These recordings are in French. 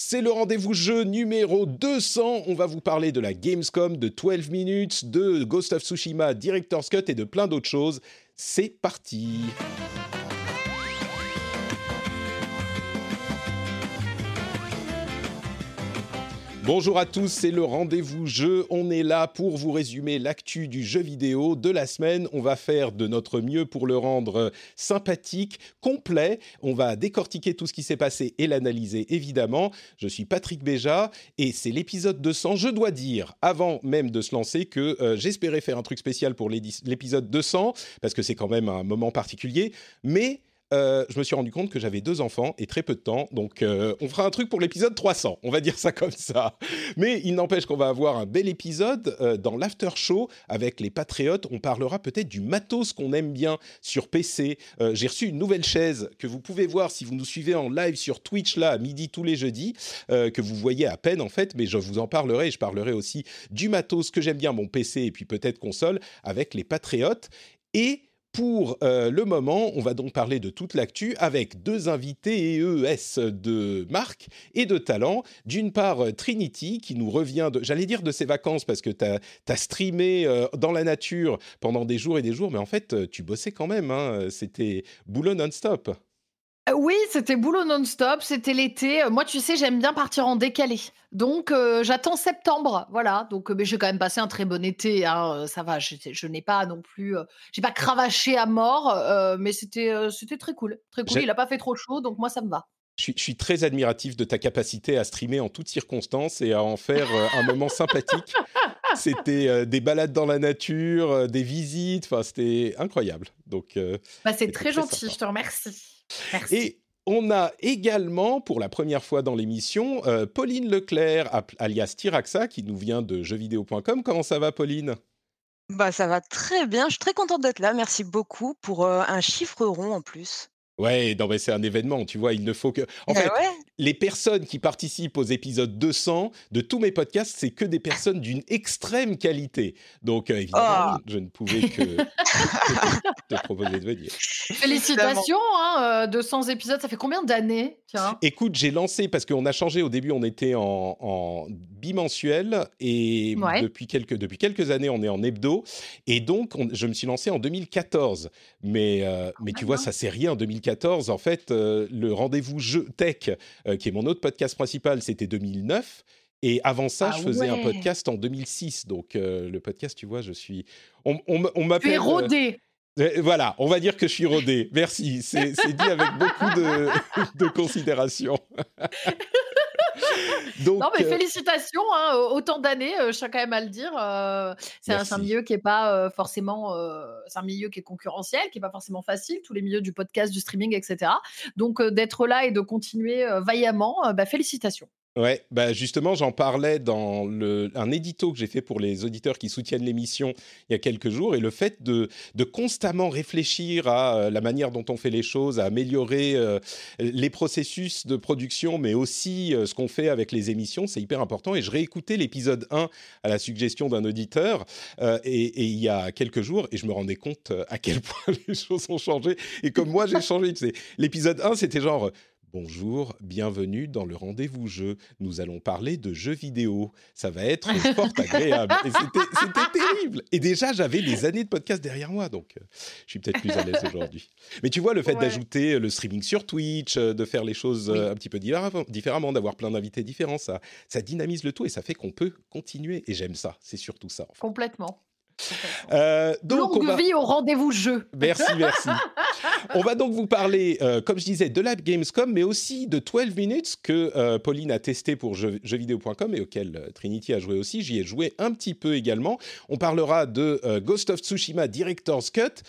C'est le rendez-vous jeu numéro 200. On va vous parler de la Gamescom, de 12 Minutes, de Ghost of Tsushima, Director's Cut et de plein d'autres choses. C'est parti! Bonjour à tous, c'est le rendez-vous jeu. On est là pour vous résumer l'actu du jeu vidéo de la semaine. On va faire de notre mieux pour le rendre sympathique, complet. On va décortiquer tout ce qui s'est passé et l'analyser évidemment. Je suis Patrick Béja et c'est l'épisode 200. Je dois dire, avant même de se lancer, que euh, j'espérais faire un truc spécial pour l'épisode 200 parce que c'est quand même un moment particulier. Mais euh, je me suis rendu compte que j'avais deux enfants et très peu de temps. Donc, euh, on fera un truc pour l'épisode 300. On va dire ça comme ça. Mais il n'empêche qu'on va avoir un bel épisode euh, dans l'after show avec les patriotes. On parlera peut-être du matos qu'on aime bien sur PC. J'ai reçu une nouvelle chaise que vous pouvez voir si vous nous suivez en live sur Twitch là à midi tous les jeudis, que vous voyez à peine en fait. Mais je vous en parlerai. Je parlerai aussi du matos que j'aime bien, mon PC et puis peut-être console avec les patriotes. Et pour euh, le moment, on va donc parler de toute l'actu avec deux invités EES de marque et de talent? D'une part, euh, Trinity, qui nous revient, j'allais dire de ses vacances, parce que tu as, streamé euh, dans la nature pendant des jours et des jours, mais en fait, tu bossais quand même. Hein, c'était boulot non-stop. Euh, oui, c'était boulot non-stop, c'était l'été. Euh, moi, tu sais, j'aime bien partir en décalé. Donc, euh, j'attends septembre. Voilà. Donc, mais j'ai quand même passé un très bon été. Hein, ça va, je, n'ai pas non plus. j'ai pas cravaché à mort, mais c'était c'était très cool. Très cool. Il n'a pas fait trop chaud, donc moi, ça me va. Je suis, très admiratif de ta capacité à streamer en toutes circonstances et à en faire un moment sympathique. C'était des balades dans la nature, des visites. Enfin, c'était incroyable. Donc, bah, c'est très, gentil. Je te remercie. Et on a également, pour la première fois dans l'émission, euh, Pauline Leclerc, alias Tiraxa, qui nous vient de jeuxvideo.com. Comment ça va, Pauline? Bah, ça va très bien. Je suis très contente d'être là. Merci beaucoup pour euh, un chiffre rond en plus. Ouais, non, mais c'est un événement, tu vois, il ne faut que... En bah fait, les personnes qui participent aux épisodes 200 de tous mes podcasts, c'est que des personnes d'une extrême qualité. Donc, euh, évidemment, oh. je ne pouvais que te, proposer de venir. Félicitations, hein, 200 euh, épisodes, ça fait combien d'années Écoute, j'ai lancé, parce qu'on a changé, au début, on était en, bimensuel, et depuis, quelques, depuis quelques années, on est en hebdo, et donc, je me suis lancé en 2014. Mais, euh, mais tu vois, ça, c'est rien, 2014 en fait, euh, le rendez-vous jeu tech, qui est mon autre podcast principal, c'était 2009. Et avant ça, ah je faisais un podcast en 2006. Donc, euh, le podcast, tu vois, je suis. On, on, on m'appelle. Tu es rodé. Voilà, on va dire que je suis rodé. Merci. C'est dit avec beaucoup de, de considération. non, mais euh, félicitations, hein, autant d'années, euh, je tiens quand même à le dire. Euh, c'est un, milieu qui est pas forcément, c'est un milieu qui est concurrentiel, qui est pas forcément facile, tous les milieux du podcast, du streaming, etc. Donc d'être là et de continuer vaillamment, bah, félicitations. Ouais, bah justement, j'en parlais dans un édito que j'ai fait pour les auditeurs qui soutiennent l'émission il y a quelques jours, et le fait de, constamment réfléchir à euh, la manière dont on fait les choses, à améliorer euh, les processus de production, mais aussi euh, ce qu'on fait avec les émissions, c'est hyper important. Et je réécoutais l'épisode 1 à la suggestion d'un auditeur, et, il y a quelques jours, et je me rendais compte à quel point les choses ont changé, et comme moi j'ai changé. L'épisode 1, c'était genre Bonjour, bienvenue dans le rendez-vous jeu. Nous allons parler de jeux vidéo. Ça va être fort agréable. c'était terrible. Et déjà, j'avais des années de podcast derrière moi, donc euh, je suis peut-être plus à l'aise aujourd'hui. Mais tu vois, le fait d'ajouter le streaming sur Twitch, euh, de faire les choses euh, un petit peu différemment, d'avoir plein d'invités différents, ça, ça dynamise le tout et ça fait qu'on peut continuer. Et j'aime ça. C'est surtout ça. Complètement. Euh, donc Longue vie au rendez-vous jeu. Merci, merci. on va donc vous parler, euh, comme je disais, de la Gamescom, mais aussi de 12 Minutes que euh, Pauline a testé pour jeuxvideo.com et auquel Trinity a joué aussi. J'y ai joué un petit peu également. On parlera de Ghost of Tsushima Director's Cut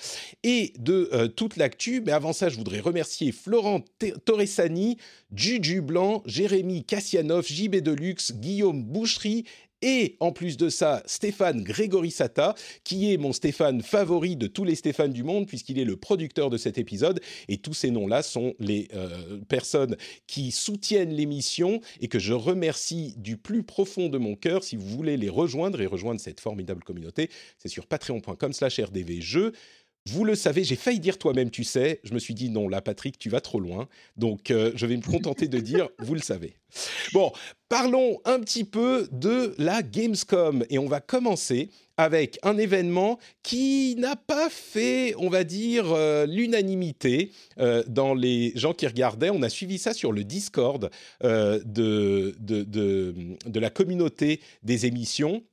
et de toute l'actu. Mais avant ça, je voudrais remercier Florent Torresani, Juju Blanc, Jérémy Kassianov, JB Deluxe, Guillaume Boucherie et en plus de ça, Stéphane Grégorissata, qui est mon Stéphane favori de tous les Stéphane du monde, puisqu'il est le producteur de cet épisode. Et tous ces noms-là sont les euh, personnes qui soutiennent l'émission et que je remercie du plus profond de mon cœur. Si vous voulez les rejoindre et rejoindre cette formidable communauté, c'est sur patreon.com slash rdvjeux. Vous le savez, j'ai failli dire toi-même, tu sais. Je me suis dit non, là, Patrick, tu vas trop loin. Donc, euh, je vais me contenter de dire, vous le savez. Bon, parlons un petit peu de la Gamescom et on va commencer avec un événement qui n'a pas fait, on va dire, euh, l'unanimité euh, dans les gens qui regardaient. On a suivi ça sur le Discord de, de, de, la communauté des émissions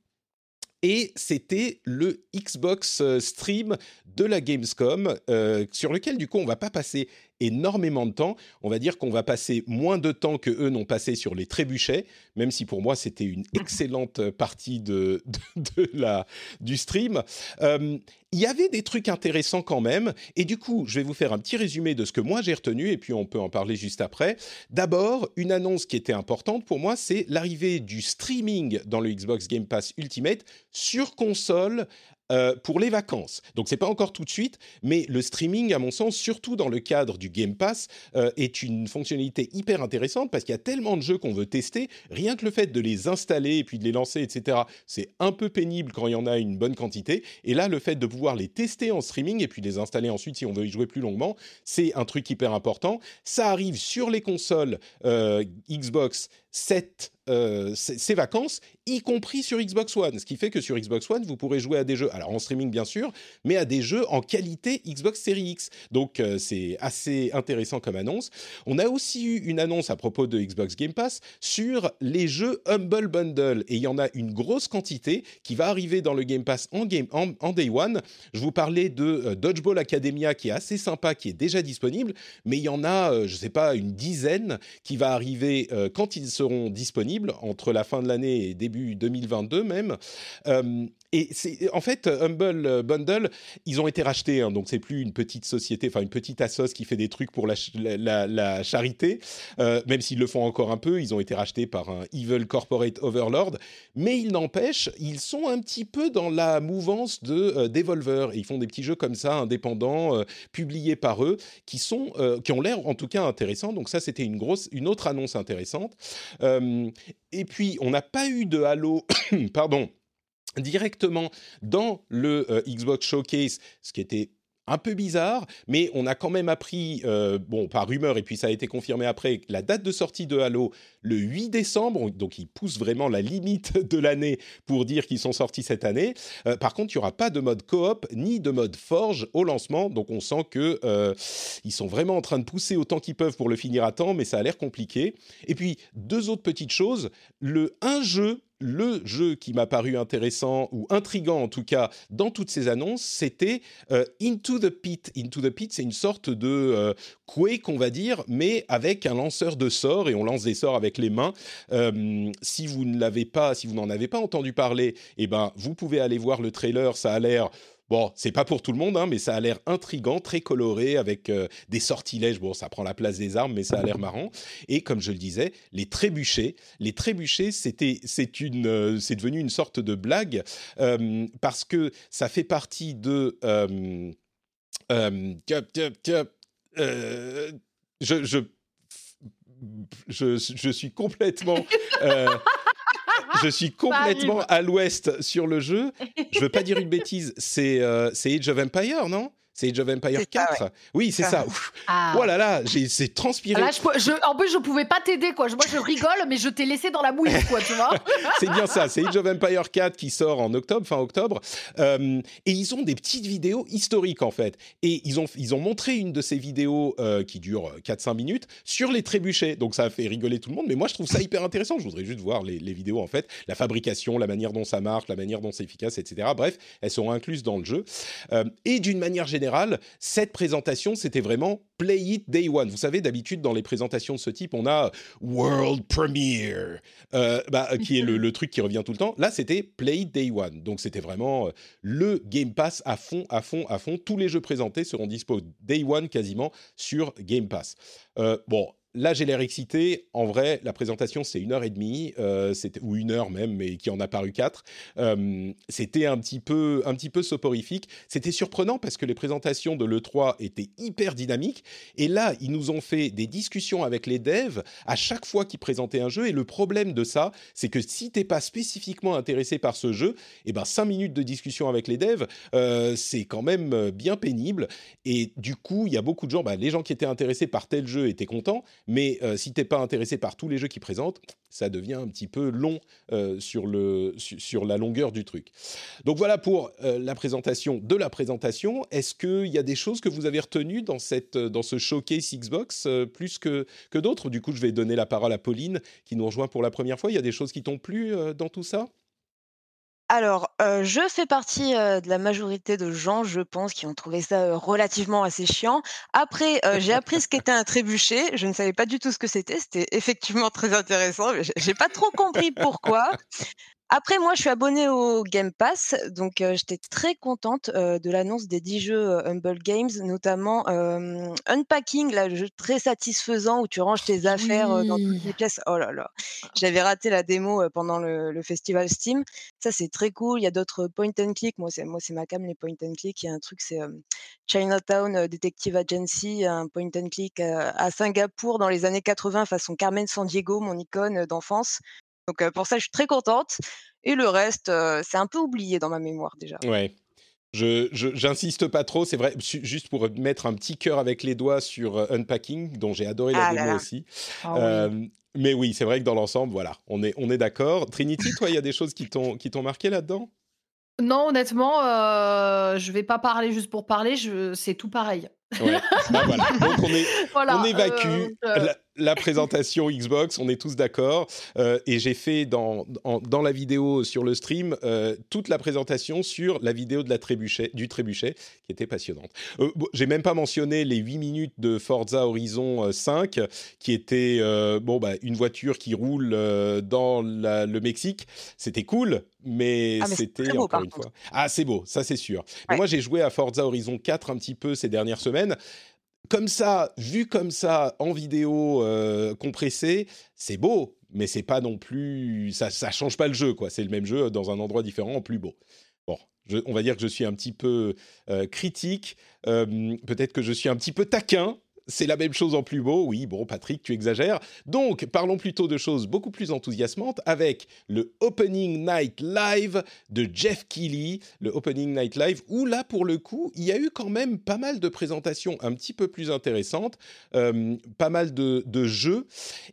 et c'était le Xbox euh, Stream de la Gamescom, euh, sur lequel du coup on va pas passer énormément de temps. On va dire qu'on va passer moins de temps que eux n'ont passé sur les trébuchets, même si pour moi c'était une excellente partie de, de, la, du stream. Euh, il y avait des trucs intéressants quand même, et du coup, je vais vous faire un petit résumé de ce que moi j'ai retenu, et puis on peut en parler juste après. D'abord, une annonce qui était importante pour moi, c'est l'arrivée du streaming dans le Xbox Game Pass Ultimate sur console euh, pour les vacances. Donc c'est pas encore tout de suite, mais le streaming, à mon sens, surtout dans le cadre du Game Pass, euh, est une fonctionnalité hyper intéressante parce qu'il y a tellement de jeux qu'on veut tester. Rien que le fait de les installer et puis de les lancer, etc., c'est un peu pénible quand il y en a une bonne quantité. Et là, le fait de pouvoir les tester en streaming et puis les installer ensuite si on veut y jouer plus longuement, c'est un truc hyper important. Ça arrive sur les consoles euh, Xbox 7 euh, ces vacances, y compris sur Xbox One. Ce qui fait que sur Xbox One, vous pourrez jouer à des jeux, alors en streaming bien sûr, mais à des jeux en qualité Xbox Series X. Donc euh, c'est assez intéressant comme annonce. On a aussi eu une annonce à propos de Xbox Game Pass sur les jeux Humble Bundle. Et il y en a une grosse quantité qui va arriver dans le Game Pass en, game, en, Day One. Je vous parlais de euh, Dodgeball Academia qui est assez sympa, qui est déjà disponible, mais il y en a, je ne sais pas, une dizaine qui va arriver quand ils seront disponibles entre la fin de l'année et début 2022 même. Euh, et en fait Humble Bundle, ils ont été rachetés, hein, donc c'est plus une petite société, enfin une petite assoce qui fait des trucs pour la, charité, euh, même s'ils le font encore un peu. Ils ont été rachetés par un evil corporate overlord, mais il n'empêche, ils sont un petit peu dans la mouvance de euh, Devolver. Et ils font des petits jeux comme ça, indépendants, publiés par eux, qui sont, qui ont l'air en tout cas intéressants. Donc ça, c'était une une autre annonce intéressante. et puis, on n'a pas eu de Halo, pardon directement dans le euh, Xbox Showcase, ce qui était un peu bizarre, mais on a quand même appris, euh, bon, par rumeur, et puis ça a été confirmé après, la date de sortie de Halo, le 8 décembre, donc ils poussent vraiment la limite de l'année pour dire qu'ils sont sortis cette année. Euh, par contre, il n'y aura pas de mode coop ni de mode forge au lancement, donc on sent que ils sont vraiment en train de pousser autant qu'ils peuvent pour le finir à temps, mais ça a l'air compliqué. Et puis, deux autres petites choses, le un jeu le jeu qui m'a paru intéressant ou intrigant en tout cas dans toutes ces annonces, c'était euh, Into the Pit. Into the Pit, c'est une sorte de euh, Quake, on va dire, mais avec un lanceur de sorts et on lance des sorts avec les mains. Euh, si vous ne l'avez pas, si vous n'en avez pas entendu parler, eh ben vous pouvez aller voir le trailer. Ça a l'air Bon, c'est pas pour tout le monde, hein, mais ça a l'air intrigant, très coloré, avec euh, des sortilèges. Bon, ça prend la place des armes, mais ça a l'air marrant. Et comme je le disais, les trébuchets. Les trébuchets, c'était, c'est une, euh, c'est devenu une sorte de blague euh, parce que ça fait partie de. je, je, je, je, suis complètement je suis complètement à l'ouest sur le jeu. Je veux pas dire une bêtise. C'est euh, Age of Empire, non? C'est Age of Empire 4 Oui, c'est ça. Ah. Oh là là, c'est transpiré. Là, je, en plus, je pouvais pas t'aider, quoi. Moi, je rigole, mais je t'ai laissé dans la mouille, quoi, tu vois. c'est bien ça. C'est Age of Empire 4 qui sort en octobre, fin octobre. Euh, et ils ont des petites vidéos historiques, en fait. Et ils ont, ils ont montré une de ces vidéos euh, qui dure 4-5 minutes sur les trébuchets. Donc, ça a fait rigoler tout le monde. Mais moi, je trouve ça hyper intéressant. Je voudrais juste voir les, les vidéos, en fait. La fabrication, la manière dont ça marche, la manière dont c'est efficace, etc. Bref, elles sont incluses dans le jeu. Euh, et d'une manière générale, cette présentation, c'était vraiment Play It Day One. Vous savez, d'habitude, dans les présentations de ce type, on a World Premiere, euh, bah, qui est le, truc qui revient tout le temps. Là, c'était Play It Day One. Donc, c'était vraiment euh, le Game Pass à fond, à fond, à fond. Tous les jeux présentés seront dispo Day One quasiment sur Game Pass. bon, Là, j'ai l'air excité. En vrai, la présentation, c'est une heure et demie, euh, ou une heure même, mais qui en a paru quatre. Euh, c'était un petit peu, un petit peu soporifique. C'était surprenant parce que les présentations de l'E3 étaient hyper dynamiques. Et là, ils nous ont fait des discussions avec les devs à chaque fois qu'ils présentaient un jeu. Et le problème de ça, c'est que si t'es pas spécifiquement intéressé par ce jeu, eh ben cinq minutes de discussion avec les devs, euh, c'est quand même bien pénible. Et du coup, il y a beaucoup de gens, bah, les gens qui étaient intéressés par tel jeu étaient contents mais euh, si t'es pas intéressé par tous les jeux qu'ils présentent, ça devient un petit peu long euh, sur, le, sur la longueur du truc. Donc voilà pour euh, la présentation de la présentation. Est-ce qu'il y a des choses que vous avez retenues dans, cette, dans ce showcase Xbox plus que, que d'autres? Du coup, je vais donner la parole à Pauline qui nous rejoint pour la première fois. Il y a des choses qui t'ont plu dans tout ça? Alors, je fais partie, de la majorité de gens, je pense, qui ont trouvé ça, relativement assez chiant. Après, j'ai appris ce qu'était un trébuchet. Je ne savais pas du tout ce que c'était. C'était effectivement très intéressant, mais j'ai pas trop compris pourquoi. Après, moi, je suis abonnée au Game Pass, donc j'étais très contente de l'annonce des 10 jeux Humble Games, notamment Unpacking, là, le jeu très satisfaisant où tu ranges tes affaires dans toutes les pièces. Oh là là, j'avais raté la démo pendant le, festival Steam. Ça, c'est très cool. Il y a d'autres point and click. Moi, c'est moi, c'est ma cam les point and click. Il y a un truc, c'est Chinatown Detective Agency, un point and click à Singapour dans les années 80, façon Carmen Sandiego, mon icône d'enfance. Donc pour ça, je suis très contente. Et le reste, c'est un peu oublié dans ma mémoire déjà. Ouais. Je, j'insiste pas trop, c'est vrai, juste pour mettre un petit cœur avec les doigts sur Unpacking, dont j'ai adoré la ah démo aussi. Ah mais oui, c'est vrai que dans l'ensemble, voilà, on est, on est d'accord. Trinity, toi, il y a des choses qui t'ont, qui t'ont marqué là-dedans? Non, honnêtement, euh, je vais pas parler juste pour parler, c'est tout pareil. Ouais. Bah, voilà. Donc on, est, on évacue la présentation Xbox, on est tous d'accord. Euh, et j'ai fait dans, dans la vidéo sur le stream euh, toute la présentation sur la vidéo de la trébuchet, du trébuchet, qui était passionnante. Euh, j'ai même pas mentionné les 8 minutes de Forza Horizon 5, qui était bon, bah, une voiture qui roule dans le Mexique. C'était cool, mais, ah, c'était encore une fois. Ah, c'est beau, ça c'est sûr. moi, j'ai joué à Forza Horizon 4 un petit peu ces dernières semaines comme ça, vu comme ça en vidéo euh, compressée, c'est beau, mais c'est pas non plus, ça, ça change pas le jeu, quoi. C'est le même jeu dans un endroit différent, en plus beau. Bon, on va dire que je suis un petit peu euh, critique, euh, peut-être que je suis un petit peu taquin c'est la même chose en plus beau. Oui, bon, Patrick, tu exagères. Donc, parlons plutôt de choses beaucoup plus enthousiasmantes avec le Opening Night Live de Jeff Keighley, le Opening Night Live, où là, pour le coup, il y a eu quand même pas mal de présentations un petit peu plus intéressantes, euh, pas mal de, jeux.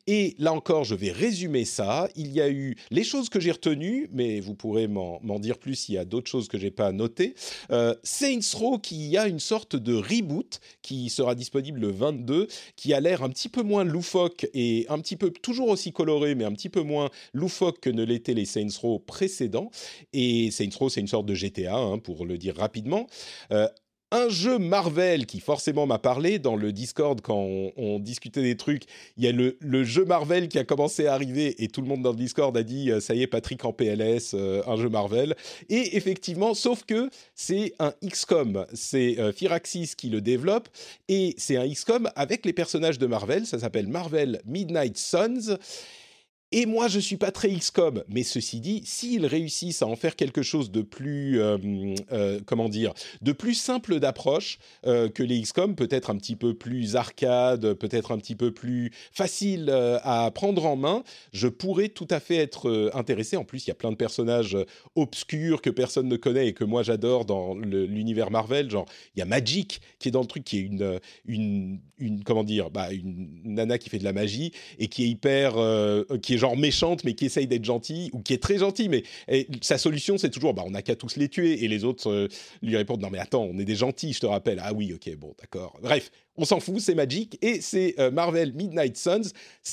Et là encore, je vais résumer ça. Il y a eu les choses que j'ai retenues, mais vous pourrez m'en dire plus s'il y a d'autres choses que j'ai pas notées. Euh, Saints Row, qui a une sorte de reboot qui sera disponible le 20 qui a l'air un petit peu moins loufoque et un petit peu toujours aussi coloré, mais un petit peu moins loufoque que ne l'étaient les Saints Row précédents. Et Saints Row, c'est une sorte de GTA, hein, pour le dire rapidement. Euh, un jeu Marvel qui forcément m'a parlé dans le Discord quand on, discutait des trucs. Il y a le, jeu Marvel qui a commencé à arriver et tout le monde dans le Discord a dit euh, ça y est Patrick en PLS, euh, un jeu Marvel. Et effectivement, sauf que c'est un XCOM, c'est euh, Firaxis qui le développe et c'est un XCOM avec les personnages de Marvel. Ça s'appelle Marvel Midnight Suns. Et moi, je suis pas très XCOM, mais ceci dit, s'ils réussissent à en faire quelque chose de plus, euh, euh, comment dire, de plus simple d'approche euh, que les XCOM, peut-être un petit peu plus arcade, peut-être un petit peu plus facile à prendre en main, je pourrais tout à fait être intéressé. En plus, il y a plein de personnages obscurs que personne ne connaît et que moi j'adore dans l'univers Marvel. Genre, il y a Magic qui est dans le truc, qui est une, une, comment dire, bah, une nana qui fait de la magie et qui est hyper, qui est genre méchante mais qui essaye d'être gentille ou qui est très gentille mais sa solution c'est toujours bah on n'a qu'à tous les tuer et les autres euh, lui répondent non mais attends on est des gentils je te rappelle ah oui ok bon d'accord. Bref on s'en fout, c'est Magic et c'est euh, Marvel Midnight Suns.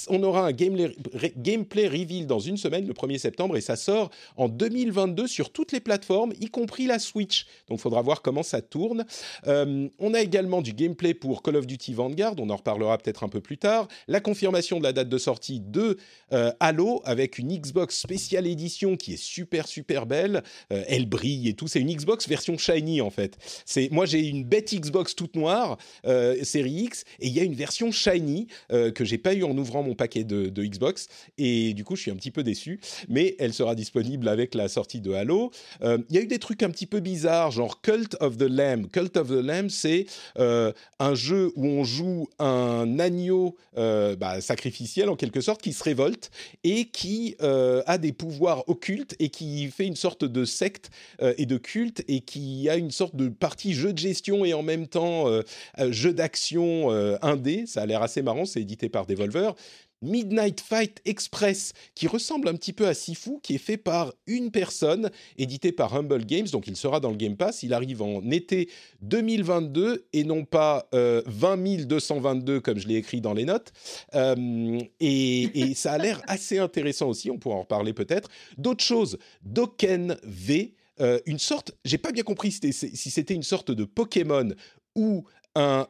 On aura un gameplay reveal dans une semaine, le 1er septembre, et ça sort en 2022 sur toutes les plateformes, y compris la Switch. Donc il faudra voir comment ça tourne. Euh, on a également du gameplay pour Call of Duty Vanguard, on en reparlera peut-être un peu plus tard. La confirmation de la date de sortie de euh, Halo avec une Xbox spéciale édition qui est super super belle. elle brille et tout. C'est une Xbox version shiny en fait. C'est moi j'ai une bête Xbox toute noire série X et il y a une version shiny euh, que j'ai pas eu en ouvrant mon paquet de, Xbox. Et du coup je suis un petit peu déçu. Mais elle sera disponible avec la sortie de Halo. Euh, il y a eu des trucs un petit peu bizarres genre Cult of the Lamb. Cult of the Lamb c'est euh, un jeu où on joue un agneau bah, sacrificiel en quelque sorte qui se révolte et qui a des pouvoirs occultes et qui fait une sorte de secte et de culte et qui a une sorte de partie jeu de gestion et en même temps jeu d'action euh, indé, ça a l'air assez marrant, c'est édité par Devolver. Midnight Fight Express, qui ressemble un petit peu à Sifu, qui est fait par une personne, édité par Humble Games, donc il sera dans le Game Pass. Il arrive en été 2022 et non pas euh, 20 222 comme je l'ai écrit dans les notes. Euh, et, ça a l'air assez intéressant aussi, on pourra en reparler peut-être. D'autres choses, Doken V, euh, une sorte, j'ai pas bien compris si c'était une sorte de Pokémon ou un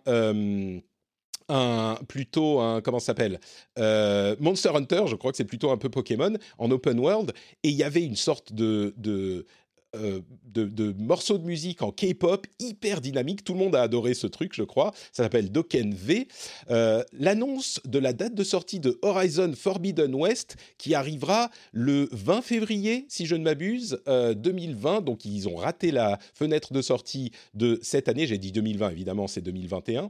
un plutôt un comment s'appelle euh, Monster Hunter, je crois que c'est plutôt un peu Pokémon en open world et il y avait une sorte de euh, de, morceaux de musique en K-pop hyper dynamique. Tout le monde a adoré ce truc, je crois. Ça s'appelle Doken V. Euh, l'annonce de la date de sortie de Horizon Forbidden West qui arrivera le 20 février, si je ne m'abuse, 2020. Euh, Donc ils ont raté la fenêtre de sortie de cette année. J'ai dit 2020, évidemment, c'est 2021.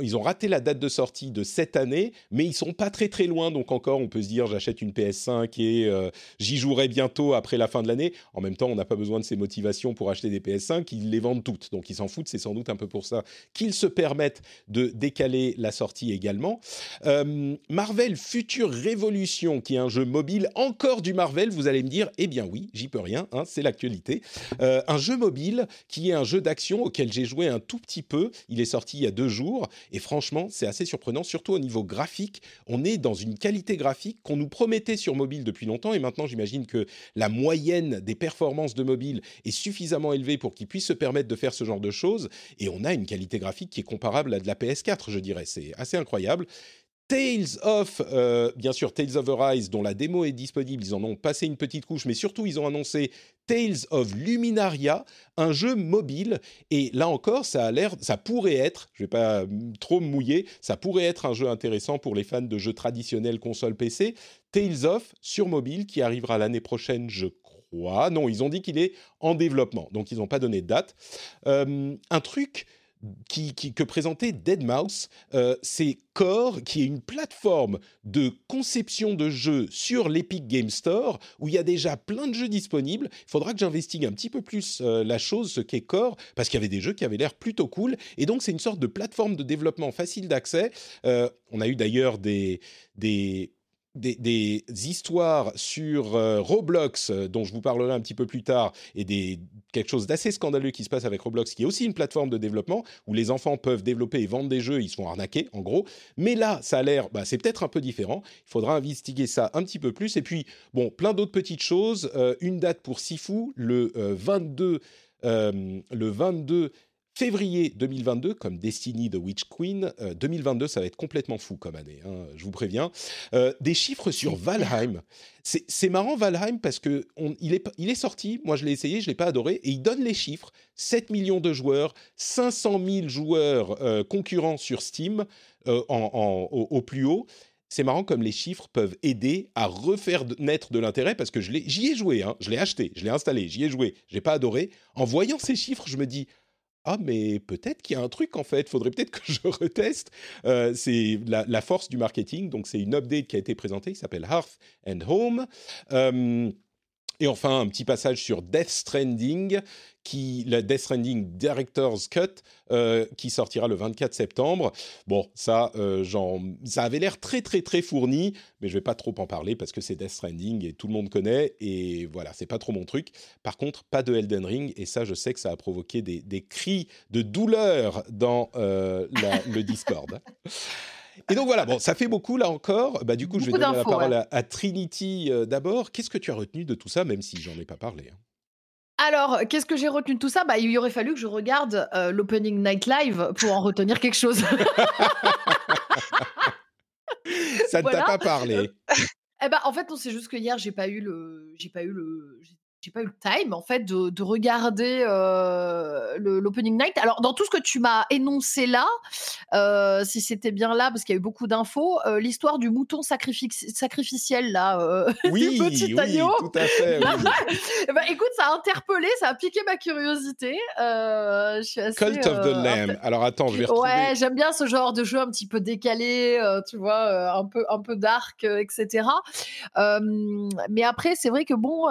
ils ont raté la date de sortie de cette année, mais ils sont pas très très loin. Donc encore, on peut se dire, j'achète une PS5 et j'y jouerai bientôt après la fin de l'année. En même on n'a pas besoin de ces motivations pour acheter des PS5, ils les vendent toutes. Donc ils s'en foutent, c'est sans doute un peu pour ça qu'ils se permettent de décaler la sortie également. Euh, Marvel Future Révolution, qui est un jeu mobile, encore du Marvel, vous allez me dire, eh bien oui, j'y peux rien, hein, c'est l'actualité. Euh, un jeu mobile qui est un jeu d'action auquel j'ai joué un tout petit peu, il est sorti il y a deux jours, et franchement, c'est assez surprenant, surtout au niveau graphique. On est dans une qualité graphique qu'on nous promettait sur mobile depuis longtemps, et maintenant j'imagine que la moyenne des performances de mobile est suffisamment élevée pour qu'ils puissent se permettre de faire ce genre de choses. Et on a une qualité graphique qui est comparable à de la PS4, je dirais. C'est assez incroyable. Tales of, euh, bien sûr, Tales of Arise, dont la démo est disponible, ils en ont passé une petite couche, mais surtout ils ont annoncé Tales of Luminaria, un jeu mobile. Et là encore, ça a l'air, ça pourrait être, je vais pas trop mouiller, ça pourrait être un jeu intéressant pour les fans de jeux traditionnels console PC. Tales of sur mobile qui arrivera l'année prochaine, je non, ils ont dit qu'il est en développement, donc ils n'ont pas donné de date. Euh, un truc que présentait Deadmau5, euh, c'est Core, qui est une plateforme de conception de jeux sur l'Epic Game Store, où il y a déjà plein de jeux disponibles. Il faudra que j'investigue un petit peu plus euh, la chose, ce qu'est Core, parce qu'il y avait des jeux qui avaient l'air plutôt cool. Et donc, c'est une sorte de plateforme de développement facile d'accès. on a eu d'ailleurs des des, histoires sur euh, Roblox, euh, dont je vous parlerai un petit peu plus tard, et des, quelque chose d'assez scandaleux qui se passe avec Roblox, qui est aussi une plateforme de développement où les enfants peuvent développer et vendre des jeux, ils se font arnaquer, en gros. Mais là, ça a l'air, bah, c'est peut-être un peu différent. Il faudra investiguer ça un petit peu plus. Et puis, bon, plein d'autres petites choses. Euh, une date pour Sifu, le 22. le 22 février 2022, comme Destiny de Witch Queen, 2022, euh, ça va être complètement fou comme année, hein, je vous préviens. Euh, des chiffres sur Valheim. C'est marrant Valheim parce que il, est, il est sorti, moi je l'ai essayé, je l'ai pas adoré, et il donne les chiffres 7 millions de joueurs, 500 000 joueurs euh, concurrents sur Steam au, plus haut. c'est marrant comme les chiffres peuvent aider à refaire naître de l'intérêt parce que j'y ai, joué, hein, je l'ai acheté, je l'ai installé, j'y ai joué, j'ai pas adoré. En voyant ces chiffres, je me dis ah mais peut-être qu'il y a un truc en fait, faudrait peut-être que je reteste. Euh, c'est la, force du marketing, donc c'est une update qui a été présentée, qui s'appelle Hearth and Home. Et enfin, un petit passage sur Death Stranding, qui, la Death Stranding Director's Cut, euh, qui sortira le 24 septembre. Bon, ça, euh, ça avait l'air très, très, très fourni, mais je vais pas trop en parler parce que c'est Death Stranding et tout le monde connaît, et voilà, c'est pas trop mon truc. Par contre, pas de Elden Ring, et ça, je sais que ça a provoqué des, des cris de douleur dans euh, le Discord. Et donc voilà, bon, ça fait beaucoup là encore. Bah, du coup, je vais donner la parole à, Trinity euh, d'abord. Qu'est-ce que tu as retenu de tout ça, même si j'en ai pas parlé hein? Alors, qu'est-ce que j'ai retenu de tout ça? Bah, Il aurait fallu que je regarde euh, l'Opening Night Live pour en retenir quelque chose. ça ne t'a pas parlé eh ben, en fait, c'est juste que hier, j'ai pas eu le, j'ai pas eu le, j'ai pas eu le time en fait de, de regarder euh, l'opening night. Alors dans tout ce que tu m'as énoncé là, euh, si c'était bien là parce qu'il y a eu beaucoup d'infos, euh, l'histoire du mouton sacrificiel là, oui, petit oui, tout à fait. bah, écoute, ça a interpellé, ça a piqué ma curiosité. je suis assez, Cult of the Lamb. Alors attends, je vais retrouver. Ouais, j'aime bien ce genre de jeu un petit peu décalé, tu vois, un peu un peu dark, etc. mais après, c'est vrai que bon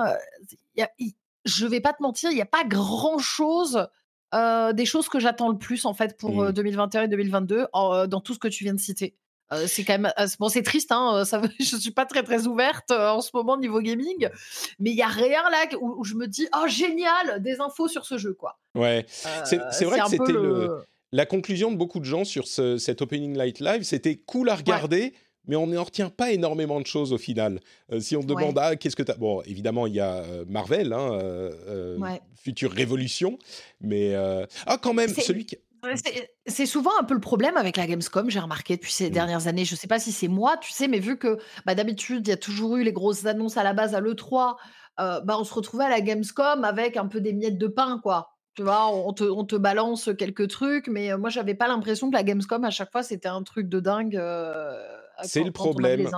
je je vais pas te mentir, il n'y a pas grand chose. des choses que j'attends le plus en fait pour 2021 mmh. et 2022 dans tout ce que tu viens de citer. c'est quand même bon, c'est triste. Hein, ça, je suis pas très très ouverte en ce moment niveau gaming, mais il y a rien là où, je me dis oh génial des infos sur ce jeu quoi. Ouais, c'est vrai que c'était la conclusion de beaucoup de gens sur ce, cet opening light live. C'était cool à regarder mais on n'en retient pas énormément de choses au final. Euh, si on demande, ah, qu'est-ce que tu as... Bon, évidemment, il y a euh, Marvel, hein, euh, future révolution, mais... Ah, quand même, celui qui... C'est souvent un peu le problème avec la Gamescom, j'ai remarqué depuis ces mmh. dernières années. Je ne sais pas si c'est moi, tu sais, mais vu que bah, d'habitude, il y a toujours eu les grosses annonces à la base à l'E3, bah, on se retrouvait à la Gamescom avec un peu des miettes de pain, quoi. Tu vois, on te, on te balance quelques trucs, mais moi, j'avais pas l'impression que la Gamescom, à chaque fois, c'était un truc de dingue c'est le problème.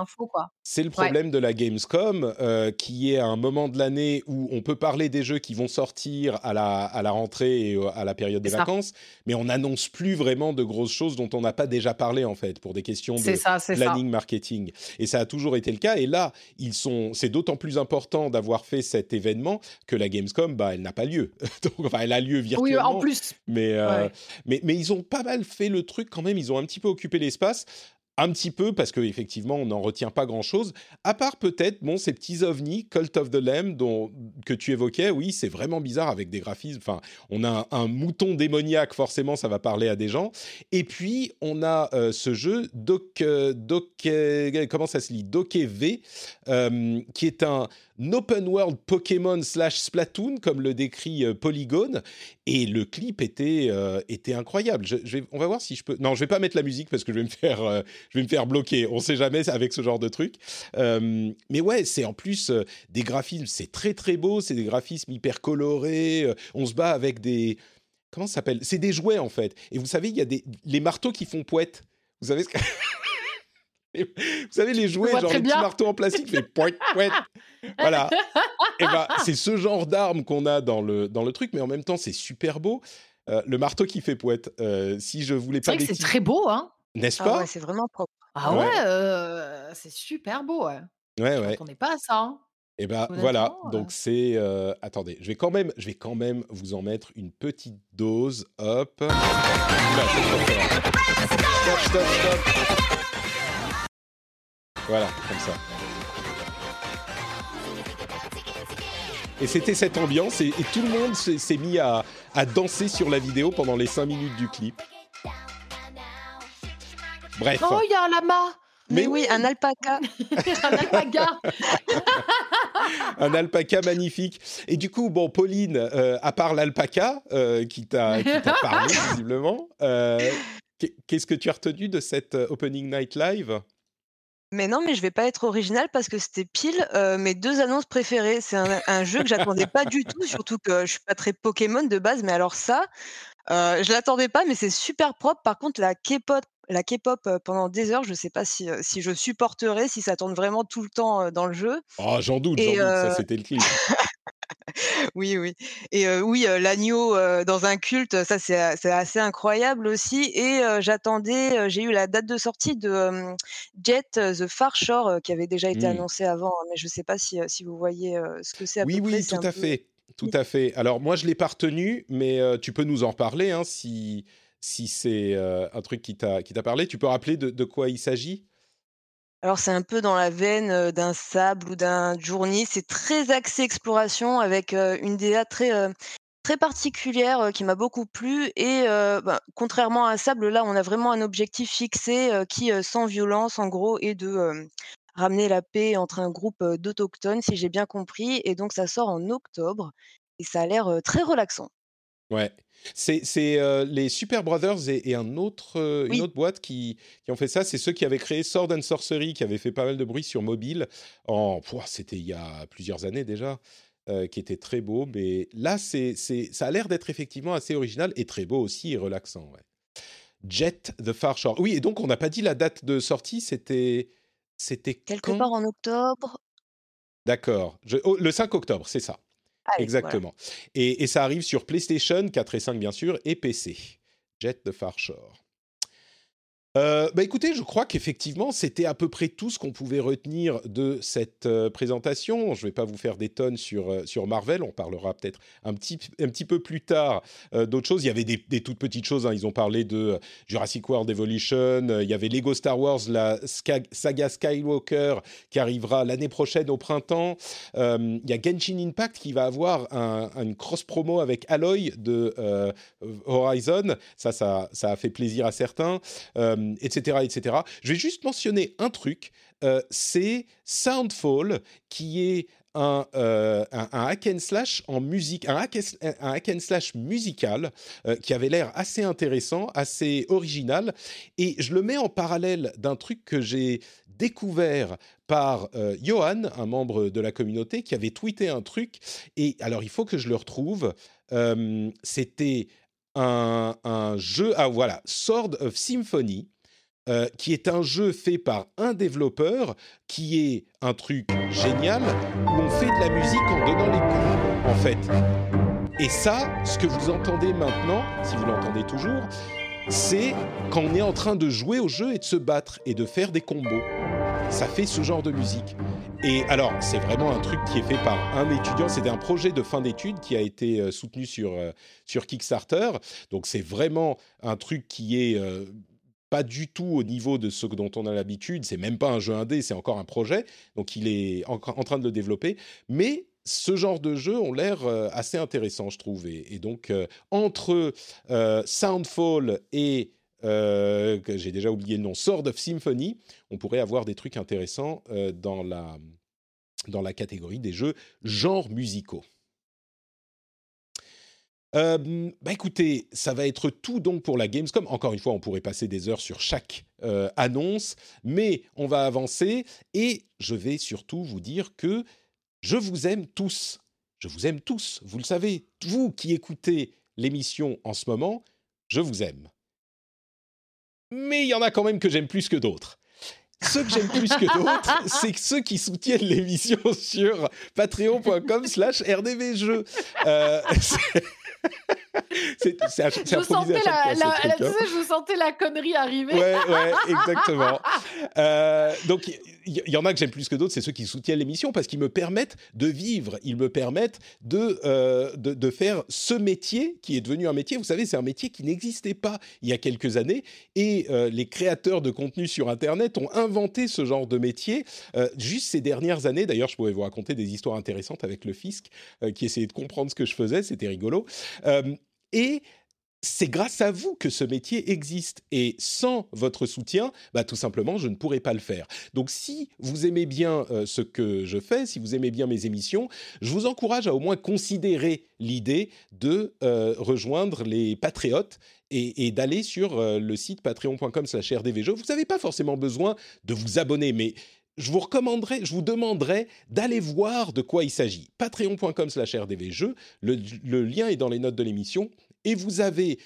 C'est le problème de la Gamescom, euh, qui est un moment de l'année où on peut parler des jeux qui vont sortir à la, à la rentrée et à la période des vacances, mais on n'annonce plus vraiment de grosses choses dont on n'a pas déjà parlé en fait pour des questions de planning marketing. Et ça a toujours été le cas. Et là, ils sont. C'est d'autant plus important d'avoir fait cet événement que la Gamescom, bah, elle n'a pas lieu. Donc, enfin, elle a lieu virtuellement. Oui, en plus. Mais, euh, mais, mais ils ont pas mal fait le truc quand même. Ils ont un petit peu occupé l'espace un petit peu parce qu'effectivement on n'en retient pas grand chose à part peut-être bon ces petits ovnis Cult of the Lamb dont que tu évoquais oui c'est vraiment bizarre avec des graphismes enfin on a un, mouton démoniaque forcément ça va parler à des gens et puis on a euh, ce jeu Doc, euh, Doc euh, comment ça se lit? Doke V qui est un open world Pokémon slash Splatoon, comme le décrit Polygone, et le clip était, était incroyable. Je, vais, on va voir si je peux. Non, je vais pas mettre la musique parce que je vais me faire, je vais me faire bloquer. On sait jamais avec ce genre de truc. mais ouais, c'est en plus des graphismes, c'est très très beau, c'est des graphismes hyper colorés. on se bat avec des. Comment ça s'appelle? C'est des jouets en fait. Et vous savez, il y a des les marteaux qui font poète. Vous savez ce que. Vous savez, les jouets, genre les petits marteaux en plastique, fait point, point. Voilà. Et ben, c'est ce genre d'arme qu'on a dans le, dans le truc, mais en même temps, c'est super beau. Euh, le marteau qui fait poète, euh, si je voulais pas. C'est très beau, hein. N'est-ce ah pas? ouais, C'est vraiment propre. Ah ouais, euh, c'est super beau, ouais. Ouais, ouais. On n'est pas à ça. Hein. Et ben voilà, donc c'est. attendez, je vais, quand même, je vais quand même vous en mettre une petite dose. Hop. Stop, stop, stop. Voilà, comme ça. Et c'était cette ambiance et, tout le monde s'est mis à, danser sur la vidéo pendant les 5 minutes du clip. Bref. Oh, il y a un lama mais, oui, un alpaca. un alpaca. un alpaca magnifique. Et du coup, bon, Pauline, euh, à part l'alpaca euh, qui t'a parlé visiblement, euh, qu'est-ce que tu as retenu de cette Opening Night Live? Mais non, mais je vais pas être original parce que c'était pile mes deux annonces préférées. C'est un, jeu que j'attendais pas du tout, surtout que je suis pas très Pokémon de base, mais alors ça, je l'attendais pas, mais c'est super propre. Par contre, la K-pop la K-pop pendant des heures. Je ne sais pas si, si je supporterais, si ça tourne vraiment tout le temps dans le jeu. Oh, j'en doute, j'en doute, ça c'était le clip. oui, oui. Et oui, l'agneau dans un culte, ça c'est assez incroyable aussi. Et j'attendais, j'ai eu la date de sortie de Jet The Far Shore qui avait déjà été mmh. annoncé avant, hein, mais je ne sais pas si, si vous voyez ce que c'est. Oui, oui, tout à fait. Tout à fait. Alors moi, je l'ai pas retenu, mais tu peux nous en parler hein, si, si c'est un truc qui t'a parlé. Tu peux rappeler de quoi il s'agit? Alors c'est un peu dans la veine, d'un Sable ou d'un Journey. C'est très axé exploration avec, une DA très, très particulière, qui m'a beaucoup plu et bah, contrairement à Sable, là, on a vraiment un objectif fixé, qui, sans violence, en gros, est de, ramener la paix entre un groupe, d'autochtones, si j'ai bien compris et donc ça sort en octobre et ça a l'air, très relaxant. Ouais. C'est euh, les Super Brothers et, un autre, euh, une autre boîte qui, qui, ont fait ça. C'est ceux qui avaient créé Sword and Sorcery, qui avaient fait pas mal de bruit sur mobile. En, c'était il y a plusieurs années déjà, euh, qui était très beau. Mais là, c'est, ça a l'air d'être effectivement assez original et très beau aussi et relaxant. Jet the Far Shore. Oui, et donc on n'a pas dit la date de sortie. C'était, c'était quelque part en octobre. D'accord. Oh, le 5 octobre, c'est ça. Exactement. Et, et, ça arrive sur PlayStation 4 et 5 bien sûr et PC. Jet de Far Shore. Euh, bah écoutez, je crois qu'effectivement, c'était à peu près tout ce qu'on pouvait retenir de cette euh, présentation. Je ne vais pas vous faire des tonnes sur, euh, sur Marvel, on parlera peut-être un petit, un petit peu plus tard d'autres choses. Il y avait des, toutes petites choses, hein. ils ont parlé de Jurassic World Evolution, il y avait Lego Star Wars, la saga Skywalker qui arrivera l'année prochaine au printemps. il y a Genshin Impact qui va avoir un, une cross-promo avec Aloy de Horizon. Ça, ça, ça, a fait plaisir à certains euh, etc. Je vais juste mentionner un truc, euh, c'est Soundfall, qui est un, euh, un, hack and slash en musique, un hack, un hack and slash musical qui avait l'air assez intéressant, assez original, et je le mets en parallèle d'un truc que j'ai découvert par Johan, un membre de la communauté, qui avait tweeté un truc, et alors il faut que je le retrouve, c'était un, jeu, ah voilà, Sword of Symphony, euh, qui est un jeu fait par un développeur, qui est un truc génial, où on fait de la musique en donnant les coups, en fait. Et ça, ce que vous entendez maintenant, si vous l'entendez toujours, c'est quand on est en train de jouer au jeu et de se battre et de faire des combos. Ça fait ce genre de musique. Et alors, c'est vraiment un truc qui est fait par un étudiant. C'était un projet de fin d'études qui a été euh, soutenu sur, euh, sur Kickstarter. Donc, c'est vraiment un truc qui est pas du tout au niveau de ce dont on a l'habitude. C'est même pas un jeu indé, c'est encore un projet. Donc il est en, train de le développer. Mais ce genre de jeux ont l'air euh, assez intéressants, je trouve. Et, donc, euh, entre euh, Soundfall et, j'ai déjà oublié le nom, Sword of Symphony, on pourrait avoir des trucs intéressants dans, la, dans la catégorie des jeux genres musicaux. Euh, bah écoutez, ça va être tout donc pour la Gamescom. Encore une fois, on pourrait passer des heures sur chaque euh, annonce, mais on va avancer et je vais surtout vous dire que je vous aime tous. Je vous aime tous. Vous le savez, vous qui écoutez l'émission en ce moment, je vous aime. Mais il y en a quand même que j'aime plus que d'autres. Ceux que j'aime plus que d'autres, c'est ceux qui soutiennent l'émission sur patreon.com slash rdvjeux. Euh, c'est je, sentais la, la, hein. je sentais la connerie arriver. Ouais, ouais, exactement. euh, donc, il y, en a que j'aime plus que d'autres, c'est ceux qui soutiennent l'émission parce qu'ils me permettent de vivre, ils me permettent de, euh, de, de, faire ce métier qui est devenu un métier. Vous savez, c'est un métier qui n'existait pas il y a quelques années et euh, les créateurs de contenu sur Internet ont inventé ce genre de métier juste ces dernières années. D'ailleurs, je pourrais vous raconter des histoires intéressantes avec le fisc qui essayait de comprendre ce que je faisais, c'était rigolo. Et c'est grâce à vous que ce métier existe. Et sans votre soutien, bah, tout simplement, je ne pourrais pas le faire. Donc si vous aimez bien euh, ce que je fais, si vous aimez bien mes émissions, je vous encourage à au moins considérer l'idée de euh, rejoindre les patriotes et, d'aller sur euh, le site patreon.com slash. Vous n'avez pas forcément besoin de vous abonner, mais je vous recommanderais, je vous demanderais d'aller voir de quoi il s'agit. Patreon.com slash rdvjeux, le, le lien est dans les notes de l'émission et vous avez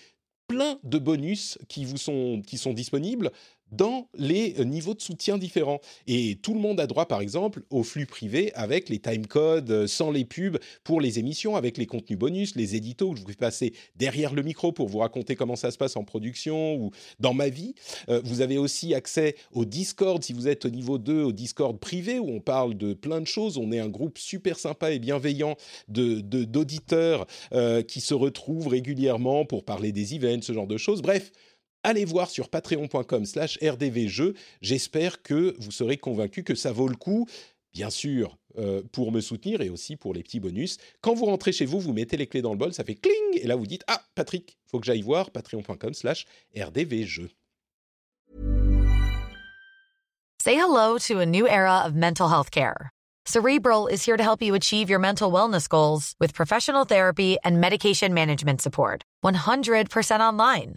plein de bonus qui vous sont, qui sont disponibles dans les euh, niveaux de soutien différents. Et tout le monde a droit, par exemple, au flux privé avec les timecodes, euh, sans les pubs, pour les émissions, avec les contenus bonus, les éditos que je vous fais passer derrière le micro pour vous raconter comment ça se passe en production ou dans ma vie. Euh, vous avez aussi accès au Discord, si vous êtes au niveau 2, au Discord privé, où on parle de plein de choses. On est un groupe super sympa et bienveillant d'auditeurs de, qui se retrouvent régulièrement pour parler des events, ce genre de choses. Bref, allez voir sur patreon.com slash rdvjeux. J'espère que vous serez convaincus que ça vaut le coup, bien sûr, euh, pour me soutenir et aussi pour les petits bonus. Quand vous rentrez chez vous, vous mettez les clés dans le bol, ça fait cling, et là vous dites, ah, Patrick, faut que j'aille voir patreon.com slash rdvjeux. Say hello to a new era of mental health care. Cerebral is here to help you achieve your mental wellness goals with professional therapy and medication management support. 100% online.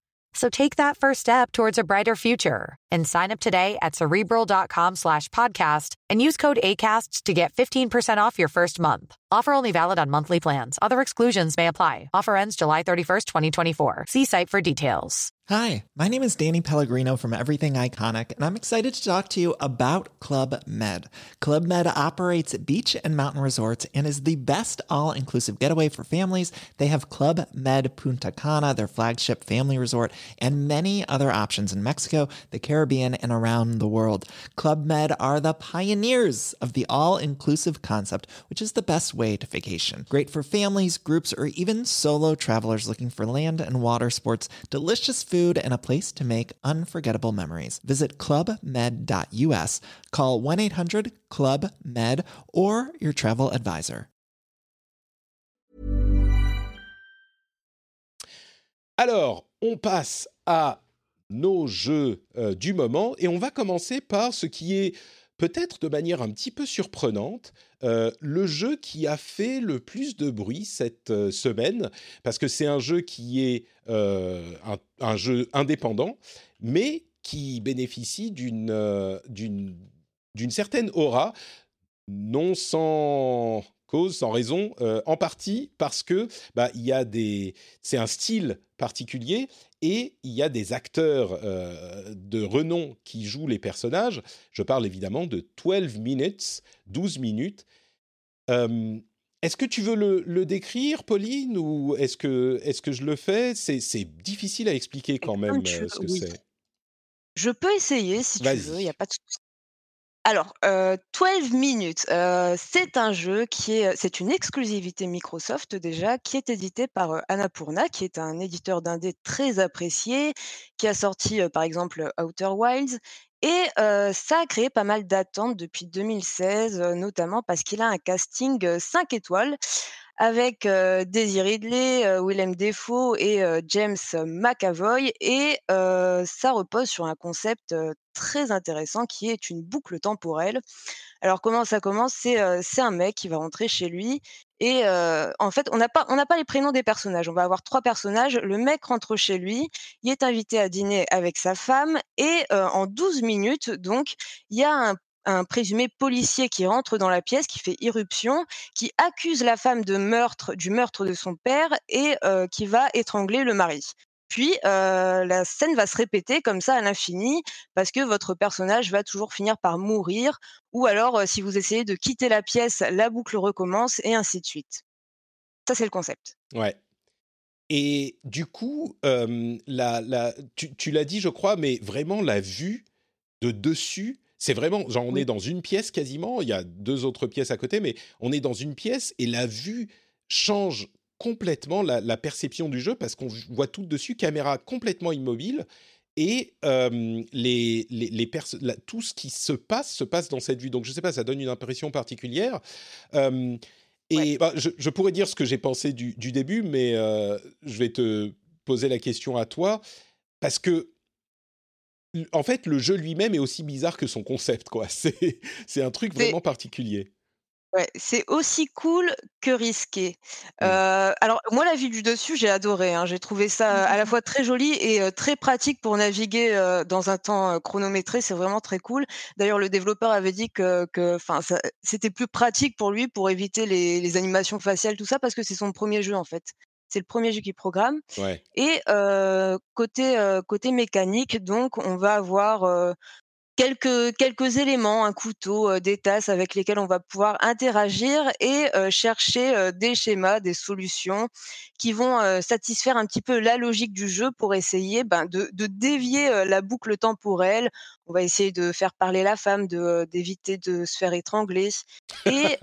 So take that first step towards a brighter future and sign up today at cerebral.com slash podcast and use code ACasts to get 15% off your first month. Offer only valid on monthly plans. Other exclusions may apply. Offer ends July 31st, 2024. See site for details. Hi, my name is Danny Pellegrino from Everything Iconic, and I'm excited to talk to you about Club Med. Club Med operates beach and mountain resorts and is the best all inclusive getaway for families. They have Club Med Punta Cana, their flagship family resort, and many other options in Mexico, the Caribbean, and around the world. Club Med are the pioneers of the all inclusive concept, which is the best to vacation. Great for families, groups, or even solo travelers looking for land and water sports, delicious food and a place to make unforgettable memories. Visit clubmed.us, call 1 800 Club Med, or your travel advisor. Alors, on passe à nos jeux euh, du moment et on va commencer par ce qui est peut-être de manière un petit peu surprenante, euh, le jeu qui a fait le plus de bruit cette euh, semaine, parce que c'est un jeu qui est euh, un, jeu indépendant, mais qui bénéficie d'une d'une certaine aura, non sans cause, sans raison, euh, en partie parce que bah, il y a des, c'est un style particulier et il y a des acteurs euh, de renom qui jouent les personnages. Je parle évidemment de 12 minutes, 12 minutes. Euh, est-ce que tu veux le, le décrire, Pauline, ou est-ce que, est que je le fais? C'est, difficile à expliquer quand même tu- ce que oui. c'est. Je peux essayer si tu veux, il n'y a pas de souci. Alors, heu, 12 minutes, heu, c'est un jeu qui est, une exclusivité Microsoft déjà, qui est édité par, heu, Annapurna, qui est un éditeur d'indé très apprécié, qui a sorti, heu, par exemple, Outer Wilds et ça a créé pas mal d'attentes depuis 2016, heu, notamment parce qu'il a un casting, heu, 5 étoiles avec, Daisy Ridley, Willem Dafoe et James McAvoy et ça repose sur un concept, très intéressant qui est une boucle temporelle. Alors comment ça commence? C'est, un mec qui va rentrer chez lui et en fait, on n'a pas pas les prénoms des personnages. On va avoir 3 personnages. Le mec rentre chez lui, il est invité à dîner avec sa femme et en 12 minutes donc, il y a un un présumé policier qui rentre dans la pièce, qui fait irruption, qui accuse la femme de meurtre du meurtre de son père et heu, qui va étrangler le mari. Puis, heu, la scène va se répéter comme ça à l'infini parce que votre personnage va toujours finir par mourir ou alors, heu, si vous essayez de quitter la pièce, la boucle recommence et ainsi de suite. Ça, c'est le concept. Ouais. Et du coup, euh, la, tu l'as dit, je crois, mais vraiment la vue de dessus, c'est vraiment, genre on Oui. est dans une pièce quasiment, il y a deux autres pièces à côté, mais on est dans une pièce et la vue change complètement la, la perception du jeu parce qu'on voit tout dessus, caméra complètement immobile. Et euh, les, les, les la- tout ce qui se passe se passe dans cette vue. Donc je sais pas, ça donne une impression particulière. Euh, et Ouais. bah, je, je pourrais dire ce que j'ai pensé du, du début, mais euh, je vais te poser la question à toi parce que en fait, le jeu lui-même est aussi bizarre que son concept, quoi. C'est, un truc vraiment particulier. Ouais, c'est aussi cool que risqué. Mmh. Heu, alors moi la vue du dessus, j'ai adoré, hein. J'ai trouvé ça, à la fois très joli et heu, très pratique pour naviguer, heu, dans un temps, chronométré, c'est vraiment très cool. D'ailleurs le développeur avait dit que enfin c'était plus pratique pour lui pour éviter les les animations faciales tout ça parce que c'est son premier jeu en fait. C'est le premier jeu qu'il programme Ouais. et côté, côté mécanique donc on va avoir, quelques quelques éléments, un couteau, des tasses avec lesquelles on va pouvoir interagir et chercher, des schémas, des solutions qui vont, satisfaire un petit peu la logique du jeu pour essayer, ben, de de dévier, la boucle temporelle. On va essayer de faire parler la femme, de, d'éviter de se faire étrangler et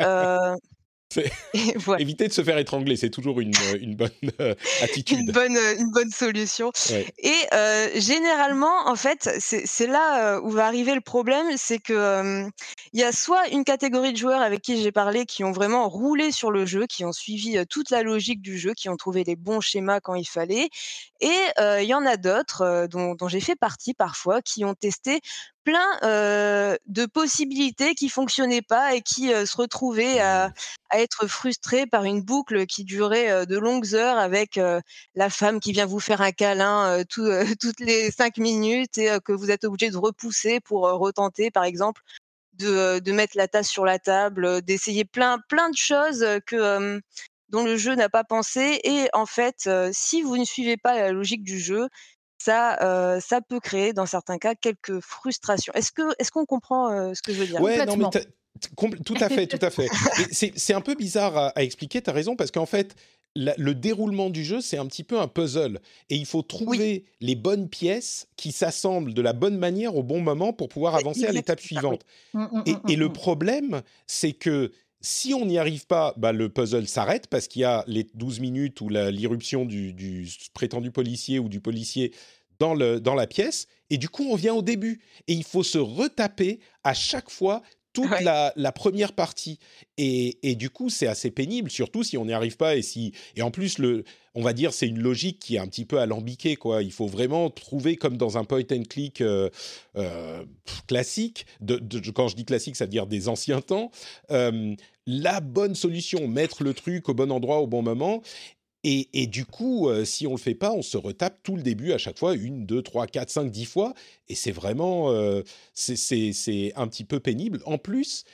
voilà. éviter de se faire étrangler, c'est toujours une, une bonne, Une attitude. bonne, une bonne solution Ouais. et généralement, en fait, c'est là, où va arriver le problème, c'est que, il y a soit une catégorie de joueurs avec qui j'ai parlé qui ont vraiment roulé sur le jeu, qui ont suivi, toute la logique du jeu, qui ont trouvé les bons schémas quand il fallait et il y en a d'autres, dont j'ai fait partie parfois, qui ont testé plein, de possibilités qui fonctionnaient pas et qui, se retrouvaient à Mmh. à être frustrés par une boucle qui durait, de longues heures avec, la femme qui vient vous faire un câlin, tout, toutes les 5 minutes et que vous êtes obligé de repousser pour, retenter par exemple de, mettre la tasse sur la table, d'essayer plein plein de choses, que, dont le jeu n'a pas pensé et en fait, si vous ne suivez pas la logique du jeu, ça, ça peut créer dans certains cas quelques frustrations. Est-ce que est-ce qu'on comprend, ce que je veux dire? Ouais, non, mais tout à fait, tout à fait. C'est c'est un peu bizarre à à expliquer, tu as raison, parce qu'en fait, la le déroulement du jeu, c'est un petit peu un puzzle et il faut Oui, trouver les bonnes pièces qui s'assemblent de la bonne manière au bon moment pour pouvoir avancer à l'étape oui. suivante. Mmh, mmh, Et, mmh, et le problème, c'est que si on n'y arrive pas, bah, le puzzle s'arrête parce qu'il y a les 12 minutes ou l'irruption du, du prétendu policier ou du policier dans, dans la pièce. Et du coup, on vient au début. Et il faut se retaper à chaque fois toute Ouais. la, la première partie. Et, et du coup, c'est assez pénible, surtout si on n'y arrive pas. Et, si, et en plus, le, on va dire, c'est une logique qui est un petit peu alambiquée. Quoi. Il faut vraiment trouver, comme dans un point and click euh, euh, classique, de, de- quand je dis classique, ça veut dire des anciens temps, euh, la bonne solution, mettre le truc au bon endroit au bon moment. Et, et du coup, euh, si on le fait pas, on se retape tout le début à chaque fois, une, deux, trois, quatre, cinq, dix fois. Et c'est vraiment, euh, c'est c'est- c'est un petit peu pénible. En plus,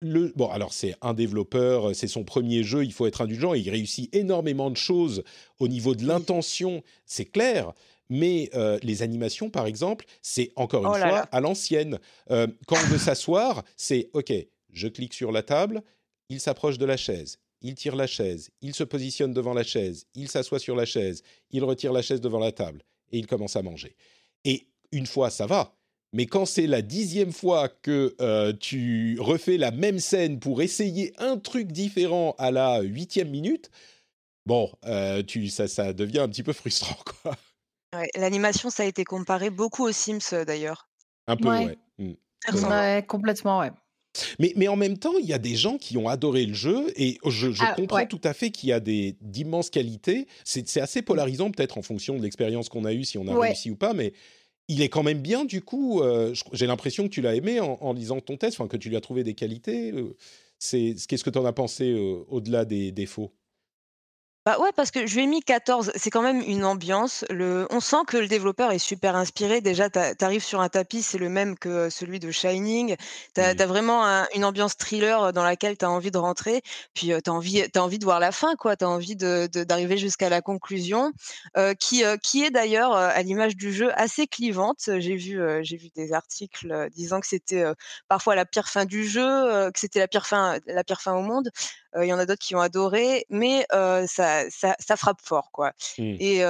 le, bon, alors c'est un développeur, c'est son premier jeu, il faut être indulgent, il réussit énormément de choses au niveau de l'intention, c'est clair, mais euh, les animations, par exemple, c'est encore une Oh là fois là. à l'ancienne. Euh, quand on veut s'asseoir, c'est OK, je clique sur la table, il s'approche de la chaise, il tire la chaise, il se positionne devant la chaise, il s'assoit sur la chaise, il retire la chaise devant la table, et il commence à manger. Et une fois, ça va. Mais quand c'est la dixième fois que euh, tu refais la même scène pour essayer un truc différent à la huitième minute, bon, euh, tu, ça, ça devient un petit peu frustrant, quoi. Ouais, l'animation, ça a été comparé beaucoup aux Sims, heu, d'ailleurs. Un peu, Ouais. ouais. Mm. Ressemblant. Ouais, complètement, ouais. Mais, mais en même temps, il y a des gens qui ont adoré le jeu et je, je Ah, comprends ouais. tout à fait qu'il y a des d'immenses qualités. C'est assez polarisant peut-être en fonction de l'expérience qu'on a eue, si on a Ouais. réussi ou pas, mais il est quand même bien du coup. euh, J'ai l'impression que tu l'as aimé en, en lisant ton test, enfin que tu lui as trouvé des qualités. euh, Qu'est-ce que tu en as pensé euh, au-delà des défauts Bah, ouais, parce que je lui ai mis 14. C'est quand même une ambiance. Le on sent que le développeur est super inspiré. Déjà, tu arrives sur un tapis, c'est le même que celui de Shining. Tu as vraiment un une ambiance thriller, dans laquelle tu as envie de rentrer. Puis, heu, tu as envie de voir la fin, quoi. Tu as envie de de d'arriver jusqu'à la conclusion, heu, qui, heu, qui est d'ailleurs, heu, à l'image du jeu, assez clivante. J'ai vu, j'ai vu des articles, disant que c'était, parfois la pire fin du jeu, que c'était la pire fin la pire fin au monde. Il y en a d'autres qui ont adoré, mais ça ça ça frappe fort, quoi Mm. et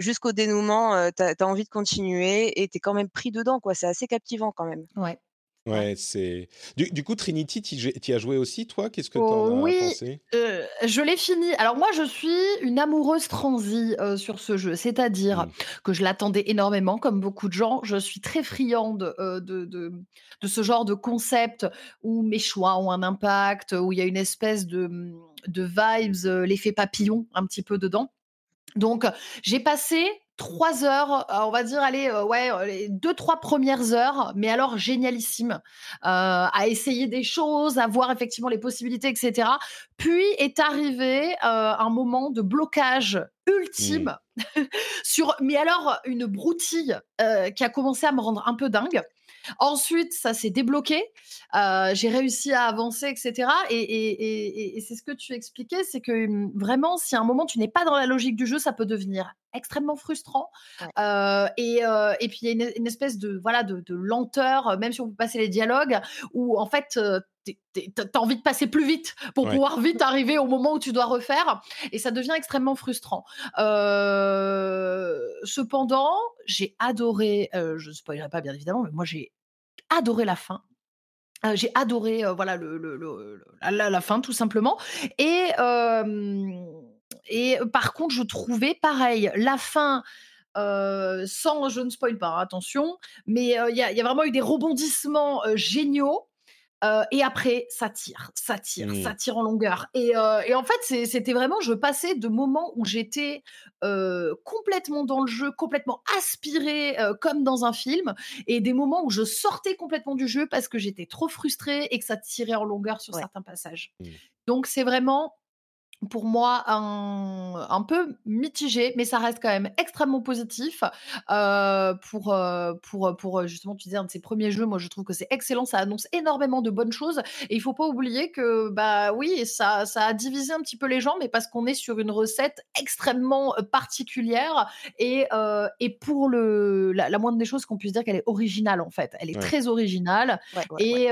jusqu'au dénouement, tu as envie de continuer et tu es quand même pris dedans, quoi. C'est assez captivant quand même. Ouais. Ouais. C'est. Du, du coup, Trinity, tu y as joué aussi, toi? Qu'est-ce que tu Oh, en as oui, pensé? euh, je l'ai fini. Alors moi, je suis une amoureuse transie euh, sur ce jeu, c'est-à-dire Mm. que je l'attendais énormément, comme beaucoup de gens. Je suis très friande euh, de, de, de ce genre de concept où mes choix ont un impact, où il y a une espèce de, de vibes, euh, l'effet papillon un petit peu dedans. Donc, j'ai passé trois heures, on va dire, allez, ouais, les deux, trois premières heures, mais alors génialissime, à essayer des choses, à voir effectivement les possibilités, etc. Puis est arrivé un moment de blocage ultime mmh. sur, mais alors une broutille qui a commencé à me rendre un peu dingue. Ensuite, ça s'est débloqué. Euh, j'ai réussi à avancer, etc. Et, c'est ce que tu expliquais, c'est que mmh, vraiment, si à un moment tu n'es pas dans la logique du jeu, ça peut devenir extrêmement frustrant. Euh, euh, et, puis il y a une, espèce de voilà de, lenteur, même si on peut passer les dialogues, où en fait t'as envie de passer plus vite pour pouvoir vite arriver au moment où tu dois refaire, et ça devient extrêmement frustrant. cependant, j'ai adoré, je ne spoilerai pas bien évidemment, mais moi j'ai adoré la fin. j'ai adoré voilà le, la, fin tout simplement et et par contre je trouvais pareil la fin sans je ne spoil pas attention mais il y, y, a vraiment eu des rebondissements géniaux et après, ça tire, ça tire, ça mmh. tire en longueur. Et, en fait, c'était vraiment, je passais de moments où j'étais complètement dans le jeu, complètement aspirée, comme dans un film, et des moments où je sortais complètement du jeu parce que j'étais trop frustrée et que ça tirait en longueur sur certains passages. Mmh. Donc, c'est vraiment pour moi un, peu mitigé, mais ça reste quand même extrêmement positif. Euh, pour, euh, pour, pour justement, tu disais un de ses premiers jeux, moi je trouve que c'est excellent, ça annonce énormément de bonnes choses. Et il faut pas oublier que, bah oui, ça, ça a divisé un petit peu les gens, mais parce qu'on est sur une recette extrêmement euh, particulière et, et pour le, la, moindre des choses qu'on puisse dire qu'elle est originale en fait. Elle est très originale. et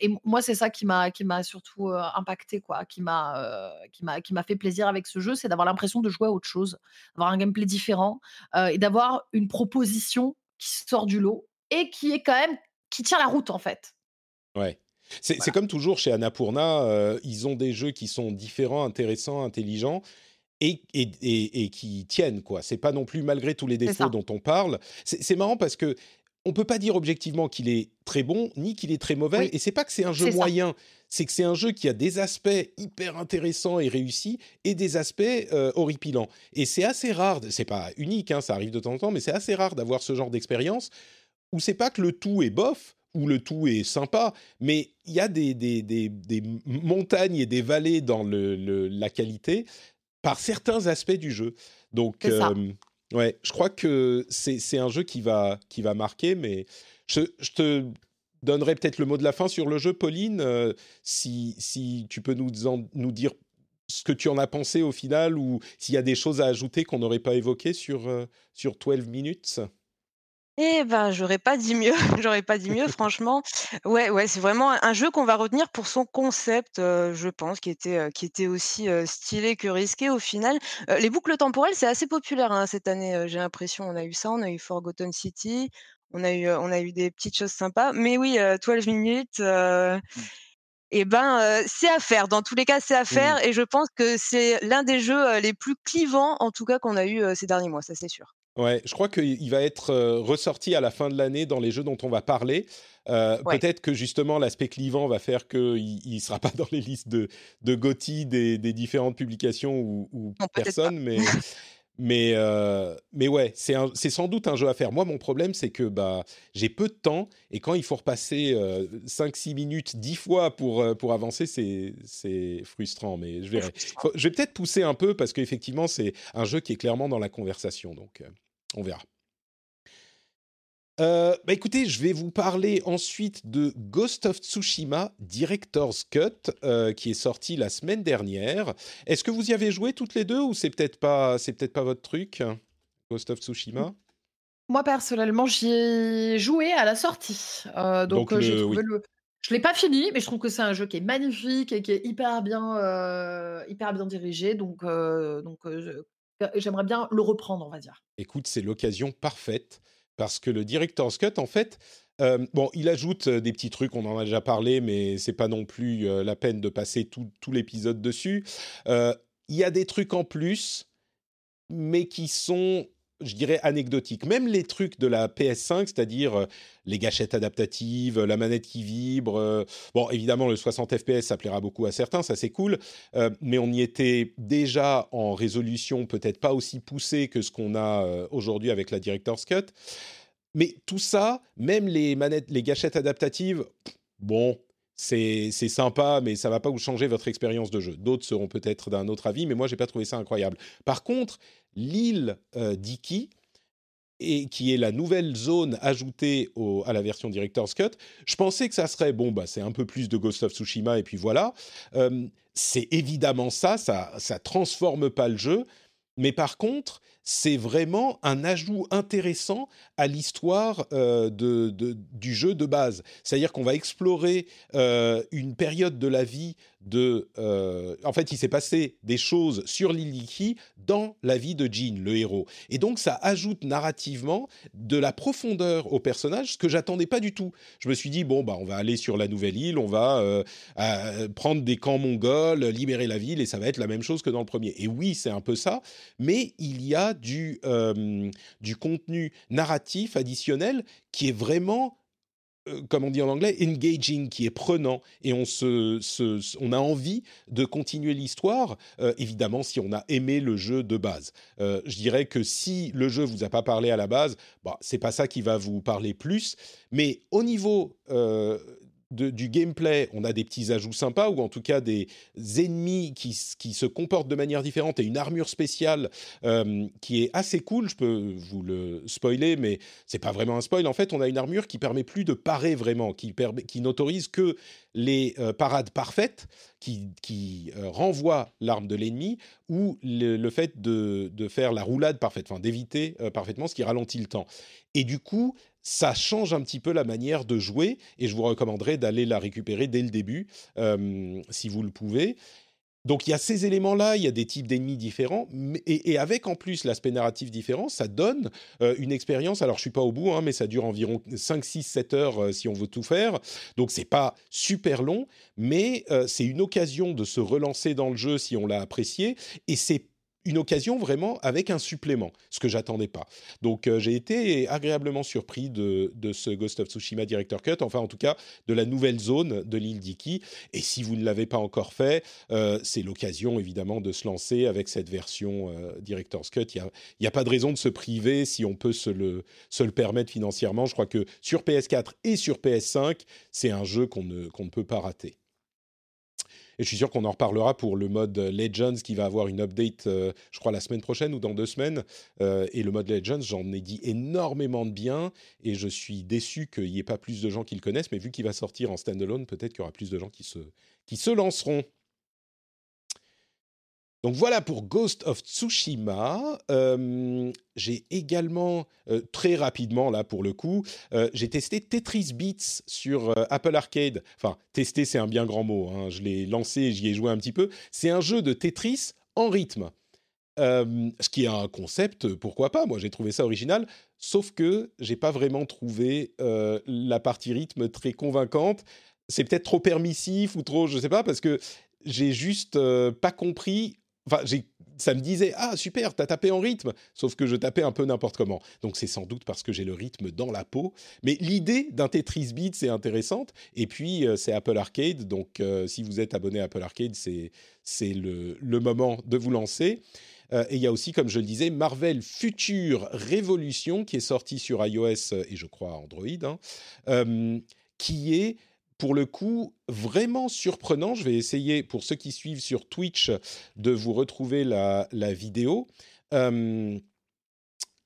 et moi, c'est ça qui m'a qui m'a surtout impacté, quoi, qui m'a qui m'a qui m'a fait plaisir avec ce jeu, c'est d'avoir l'impression de jouer à autre chose, d'avoir un gameplay différent et d'avoir une proposition qui sort du lot et qui est quand même qui tient la route en fait. Ouais. C'est comme toujours chez Annapurna, ils ont des jeux qui sont différents, intéressants, intelligents. Et, et, et, qui tiennent quoi. C'est pas non plus malgré tous les défauts dont on parle. C'est marrant parce que on peut pas dire objectivement qu'il est très bon ni qu'il est très mauvais. Et c'est pas que c'est un jeu moyen, c'est que c'est un jeu qui a des aspects hyper intéressants et réussis et des aspects euh, horripilants. Et c'est assez rare, c'est pas unique, hein, ça arrive de temps en temps, mais c'est assez rare d'avoir ce genre d'expérience où c'est pas que le tout est bof ou le tout est sympa, mais il y a des, des, montagnes et des vallées dans la qualité par certains aspects du jeu. Donc, Ouais, je crois que c'est un jeu qui va, qui va marquer, mais je, te donnerai peut-être le mot de la fin sur le jeu, Pauline, euh, si, si tu peux nous, nous dire ce que tu en as pensé au final ou s'il y a des choses à ajouter qu'on n'aurait pas évoquées sur, euh, sur 12 minutes. Eh ben, j'aurais pas dit mieux, j'aurais pas dit mieux franchement. Ouais, ouais, c'est vraiment un jeu qu'on va retenir pour son concept, je pense, qui était, qui était aussi, stylé que risqué au final. les boucles temporelles, c'est assez populaire, hein, cette année, j'ai l'impression. On a eu ça, on a eu Forgotten City, on a eu, on a eu des petites choses sympas. Mais oui, 12 minutes, mmh. et ben, c'est à faire. Dans tous les cas, c'est à faire et je pense que c'est l'un des jeux, les plus clivants, en tout cas, qu'on a eu, ces derniers mois, ça c'est sûr. Ouais, je crois qu'il va être euh, ressorti à la fin de l'année dans les jeux dont on va parler. Euh, peut-être que justement l'aspect clivant va faire qu'il ne sera pas dans les listes de, de GOTY des, des différentes publications ou, ou personnes, mais Mais, euh, mais ouais, c'est sans doute un jeu à faire. Moi, mon problème, c'est que bah, j'ai peu de temps et quand il faut repasser 5-6 euh, minutes 10 fois pour, euh, pour avancer, c'est frustrant. Mais je verrai. je vais peut-être pousser un peu parce qu'effectivement, c'est un jeu qui est clairement dans la conversation. Donc, on verra. Euh, bah écoutez, je vais vous parler ensuite de Ghost of Tsushima Director's Cut, euh, qui est sorti la semaine dernière. Est-ce que vous y avez joué toutes les deux ou c'est peut-être pas, c'est peut-être pas votre truc, Ghost of Tsushima? Moi personnellement, j'y ai joué à la sortie, euh, donc, le. Je l'ai pas fini, mais je trouve que c'est un jeu qui est magnifique et qui est hyper bien, hyper bien dirigé. Donc, donc j'aimerais bien le reprendre, on va dire. Écoute, c'est l'occasion parfaite parce que le director's cut, en fait, euh, bon, il ajoute euh, des petits trucs, on en a déjà parlé, mais c'est pas non plus euh, la peine de passer tout, l'épisode dessus. Il y a des trucs en plus, mais qui sont je dirais, anecdotique. Même les trucs de la PS5, c'est-à-dire euh, les gâchettes adaptatives, la manette qui vibre. euh, bon, évidemment, le 60 FPS, ça plaira beaucoup à certains, ça c'est cool. Euh, mais on y était déjà en résolution peut-être pas aussi poussée que ce qu'on a euh, aujourd'hui avec la Director's Cut. Mais tout ça, même les manettes, les gâchettes adaptatives, bon, c'est sympa, mais ça va pas vous changer votre expérience de jeu. D'autres seront peut-être d'un autre avis, mais moi, j'ai pas trouvé ça incroyable. Par contre, l'île euh, d'Iki, qui est la nouvelle zone ajoutée à la version Director's Cut, je pensais que ça serait, bon, bah, c'est un peu plus de Ghost of Tsushima, et puis voilà. Euh, c'est évidemment ça, ça ça transforme pas le jeu, mais par contre, c'est vraiment un ajout intéressant à l'histoire euh, de, du jeu de base. C'est-à-dire qu'on va explorer euh, une période de la vie de... euh, en fait, il s'est passé des choses sur l'île Iki dans la vie de Jean, le héros. Et donc, ça ajoute narrativement de la profondeur au personnage, ce que j'attendais pas du tout. Je me suis dit, bon, bah, on va aller sur la nouvelle île, on va euh, euh, prendre des camps mongols, libérer la ville, et ça va être la même chose que dans le premier. Et oui, c'est un peu ça, mais il y a du, contenu narratif additionnel qui est vraiment, comme on dit en anglais, engaging, qui est prenant, et on, se, on a envie de continuer l'histoire, euh, évidemment si on a aimé le jeu de base. Euh, je dirais que si le jeu vous a pas parlé à la base, bah, c'est pas ça qui va vous parler plus, mais au niveau... euh, du gameplay, on a des petits ajouts sympas, ou en tout cas des ennemis qui, qui se comportent de manière différente et une armure spéciale euh, qui est assez cool. Je peux vous le spoiler, mais c'est pas vraiment un spoil. En fait, on a une armure qui permet plus de parer vraiment, qui, qui n'autorise que les euh, parades parfaites, qui, qui euh, renvoient l'arme de l'ennemi, ou le, le fait de, de faire la roulade parfaite, enfin d'éviter parfaitement, ce qui ralentit le temps. Et du coup, ça change un petit peu la manière de jouer, et je vous recommanderais d'aller la récupérer dès le début, euh, si vous le pouvez. Donc il y a ces éléments-là, il y a des types d'ennemis différents, et, avec en plus l'aspect narratif différent, ça donne euh, une expérience. Alors je suis pas au bout, hein, mais ça dure environ 5, 6, 7 heures euh, si on veut tout faire. Donc c'est pas super long, mais c'est une occasion de se relancer dans le jeu si on l'a apprécié, et c'est une occasion vraiment avec un supplément, ce que j'attendais pas. Donc euh, j'ai été agréablement surpris de, ce Ghost of Tsushima Director Cut, enfin en tout cas de la nouvelle zone de l'île d'Iki. Et si vous ne l'avez pas encore fait, euh, c'est l'occasion évidemment de se lancer avec cette version euh, Director's Cut. Il n'y a, a, pas de raison de se priver si on peut se le, se le permettre financièrement. Je crois que sur PS4 et sur PS5, c'est un jeu qu'on ne, qu'on ne peut pas rater. Et je suis sûr qu'on en reparlera pour le mode Legends qui va avoir une update, euh, je crois, la semaine prochaine ou dans deux semaines. Euh, et le mode Legends, j'en ai dit énormément de bien et je suis déçu qu'il n'y ait pas plus de gens qui le connaissent. Mais vu qu'il va sortir en standalone, peut-être qu'il y aura plus de gens qui se, qui se lanceront. Donc voilà pour Ghost of Tsushima. Euh, j'ai également, euh, très rapidement là pour le coup, euh, j'ai testé Tetris Beats sur Apple Arcade. Enfin, tester c'est un bien grand mot. Hein. Je l'ai lancé, j'y ai joué un petit peu. C'est un jeu de Tetris en rythme. Ce qui est un concept, pourquoi pas Moi, j'ai trouvé ça original. Sauf que j'ai pas vraiment trouvé la partie rythme très convaincante. C'est peut-être trop permissif ou trop, je sais pas, parce que j'ai juste pas compris Enfin, ça me disait ah super, t'as tapé en rythme, sauf que je tapais un peu n'importe comment. Donc c'est sans doute parce que j'ai le rythme dans la peau. Mais l'idée d'un Tetris Beat c'est intéressante. Et puis euh, c'est Apple Arcade, donc euh, si vous êtes abonné à Apple Arcade, c'est c'est le, le moment de vous lancer. Euh, et il y a aussi, comme je le disais, Marvel Future Révolution qui est sorti sur iOS et je crois Android, hein, qui est pour le coup, vraiment surprenant. Je vais essayer, pour ceux qui suivent sur Twitch, de vous retrouver la, vidéo. Euh,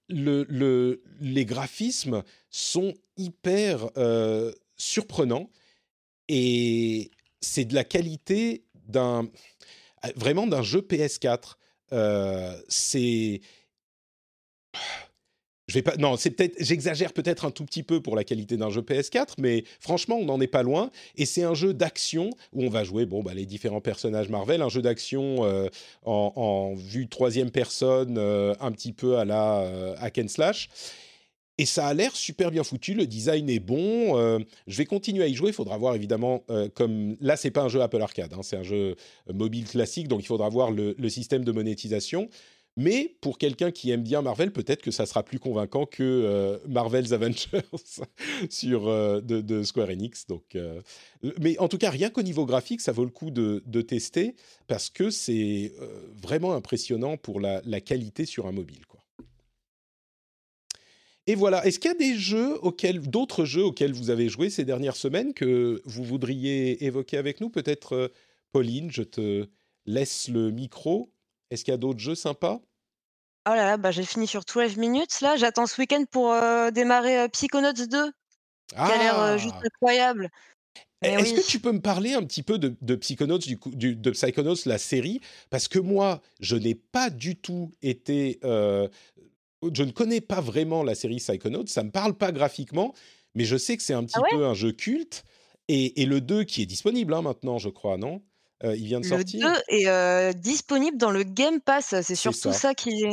le, le, les graphismes sont hyper euh, surprenants et c'est de la qualité d'un vraiment d'un jeu PS4. Euh, c'est je vais pas. Non, c'est peut-être. J'exagère peut-être un tout petit peu pour la qualité d'un jeu PS4, mais franchement, on n'en est pas loin. Et c'est un jeu d'action où on va jouer, bon, bah, les différents personnages Marvel, un jeu d'action euh, en, vue troisième personne, euh, un petit peu à la euh, hack and slash. Et ça a l'air super bien foutu, le design est bon. Euh, je vais continuer à y jouer. Il faudra voir évidemment, comme là, c'est pas un jeu Apple Arcade, hein, c'est un jeu mobile classique, donc il faudra voir le système de monétisation. Mais pour quelqu'un qui aime bien Marvel, peut-être que ça sera plus convaincant que euh, Marvel's Avengers sur, euh, de, Square Enix. Donc, euh, mais en tout cas, rien qu'au niveau graphique, ça vaut le coup de, tester parce que c'est vraiment impressionnant pour la, qualité sur un mobile. Quoi. Et voilà, est-ce qu'il y a des jeux auxquels, d'autres jeux auxquels vous avez joué ces dernières semaines que vous voudriez évoquer avec nous? Peut-être, Pauline, je te laisse le micro. Est-ce qu'il y a d'autres jeux sympas? Oh là là, bah, j'ai fini sur 12 minutes là. J'attends ce week-end pour euh, démarrer euh, Psychonauts 2, qui a l'air euh, juste ah! incroyable. Est-ce que tu peux me parler un petit peu de, de Psychonauts, du coup, de Psychonauts, la série? Parce que moi, je n'ai pas du tout été. je ne connais pas vraiment la série Psychonauts, ça ne me parle pas graphiquement, mais je sais que c'est un petit ah peu un jeu culte. Et, et le 2 qui est disponible hein, maintenant, je crois, non? Euh, il vient de sortir. Le 2 est euh, disponible dans le Game Pass. C'est surtout ça. qui,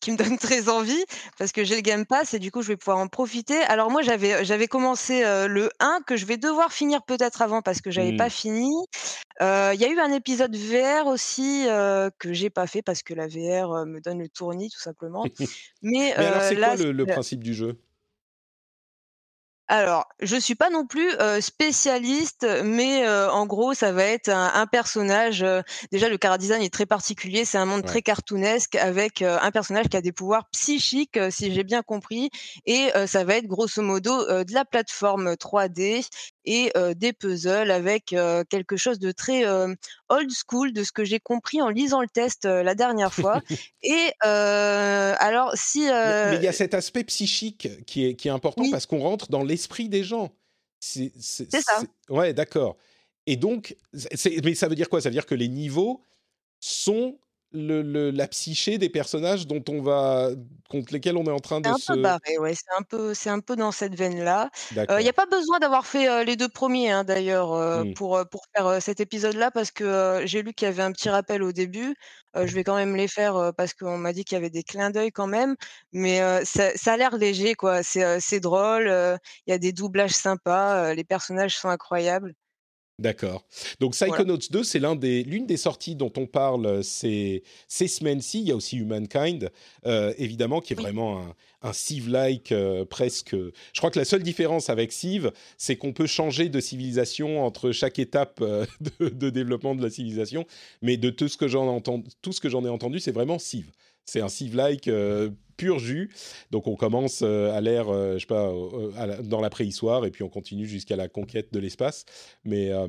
qui me donne très envie parce que j'ai le Game Pass et du coup, je vais pouvoir en profiter. Alors moi, j'avais, j'avais commencé euh, le 1 que je vais devoir finir peut-être avant parce que j'avais pas mmh. fini. Il y a eu un épisode VR aussi que j'ai pas fait parce que la VR me donne le tournis tout simplement. Mais, Mais alors, c'est quoi le principe du jeu? Alors, je suis pas non plus spécialiste, mais en gros, ça va être un, personnage. déjà, le car design est très particulier. C'est un monde très cartoonesque avec un personnage qui a des pouvoirs psychiques, si j'ai bien compris. Et ça va être grosso modo de la plateforme 3D et des puzzles avec quelque chose de très old school de ce que j'ai compris en lisant le test la dernière fois. et alors, si mais il y a cet aspect psychique qui est qui est important parce qu'on rentre dans l'esprit des gens. C'est ça. Ouais, d'accord. Et donc, mais ça veut dire quoi? Ça veut dire que les niveaux sont le, la psyché des personnages dont on va contre lesquels on est en train de se. Peu barré, ouais. C'est un peu, c'est un peu dans cette veine-là. Il n'y a pas besoin d'avoir fait les deux premiers, hein, d'ailleurs, mmh. pour pour faire cet épisode-là, parce que j'ai lu qu'il y avait un petit rappel au début. je vais quand même les faire parce qu'on m'a dit qu'il y avait des clins d'œil quand même, mais ça, ça, a l'air léger, quoi. C'est c'est drôle. Il y a des doublages sympas. les personnages sont incroyables. D'accord. Donc Psychonauts 2, c'est des, l'une des sorties dont on parle euh, ces, ces semaines-ci. Il y a aussi Humankind, euh, évidemment, qui est vraiment un, un Civ-like euh, presque. Je crois que la seule différence avec Civ, c'est qu'on peut changer de civilisation entre chaque étape de, de, développement de la civilisation. Mais de tout ce que j'en entends, tout ce que j'en ai entendu, c'est vraiment Civ. C'est un Civ-like pur jus. Donc on commence euh, à l'ère, euh, je sais pas, dans la préhistoire et puis on continue jusqu'à la conquête de l'espace. Mais euh,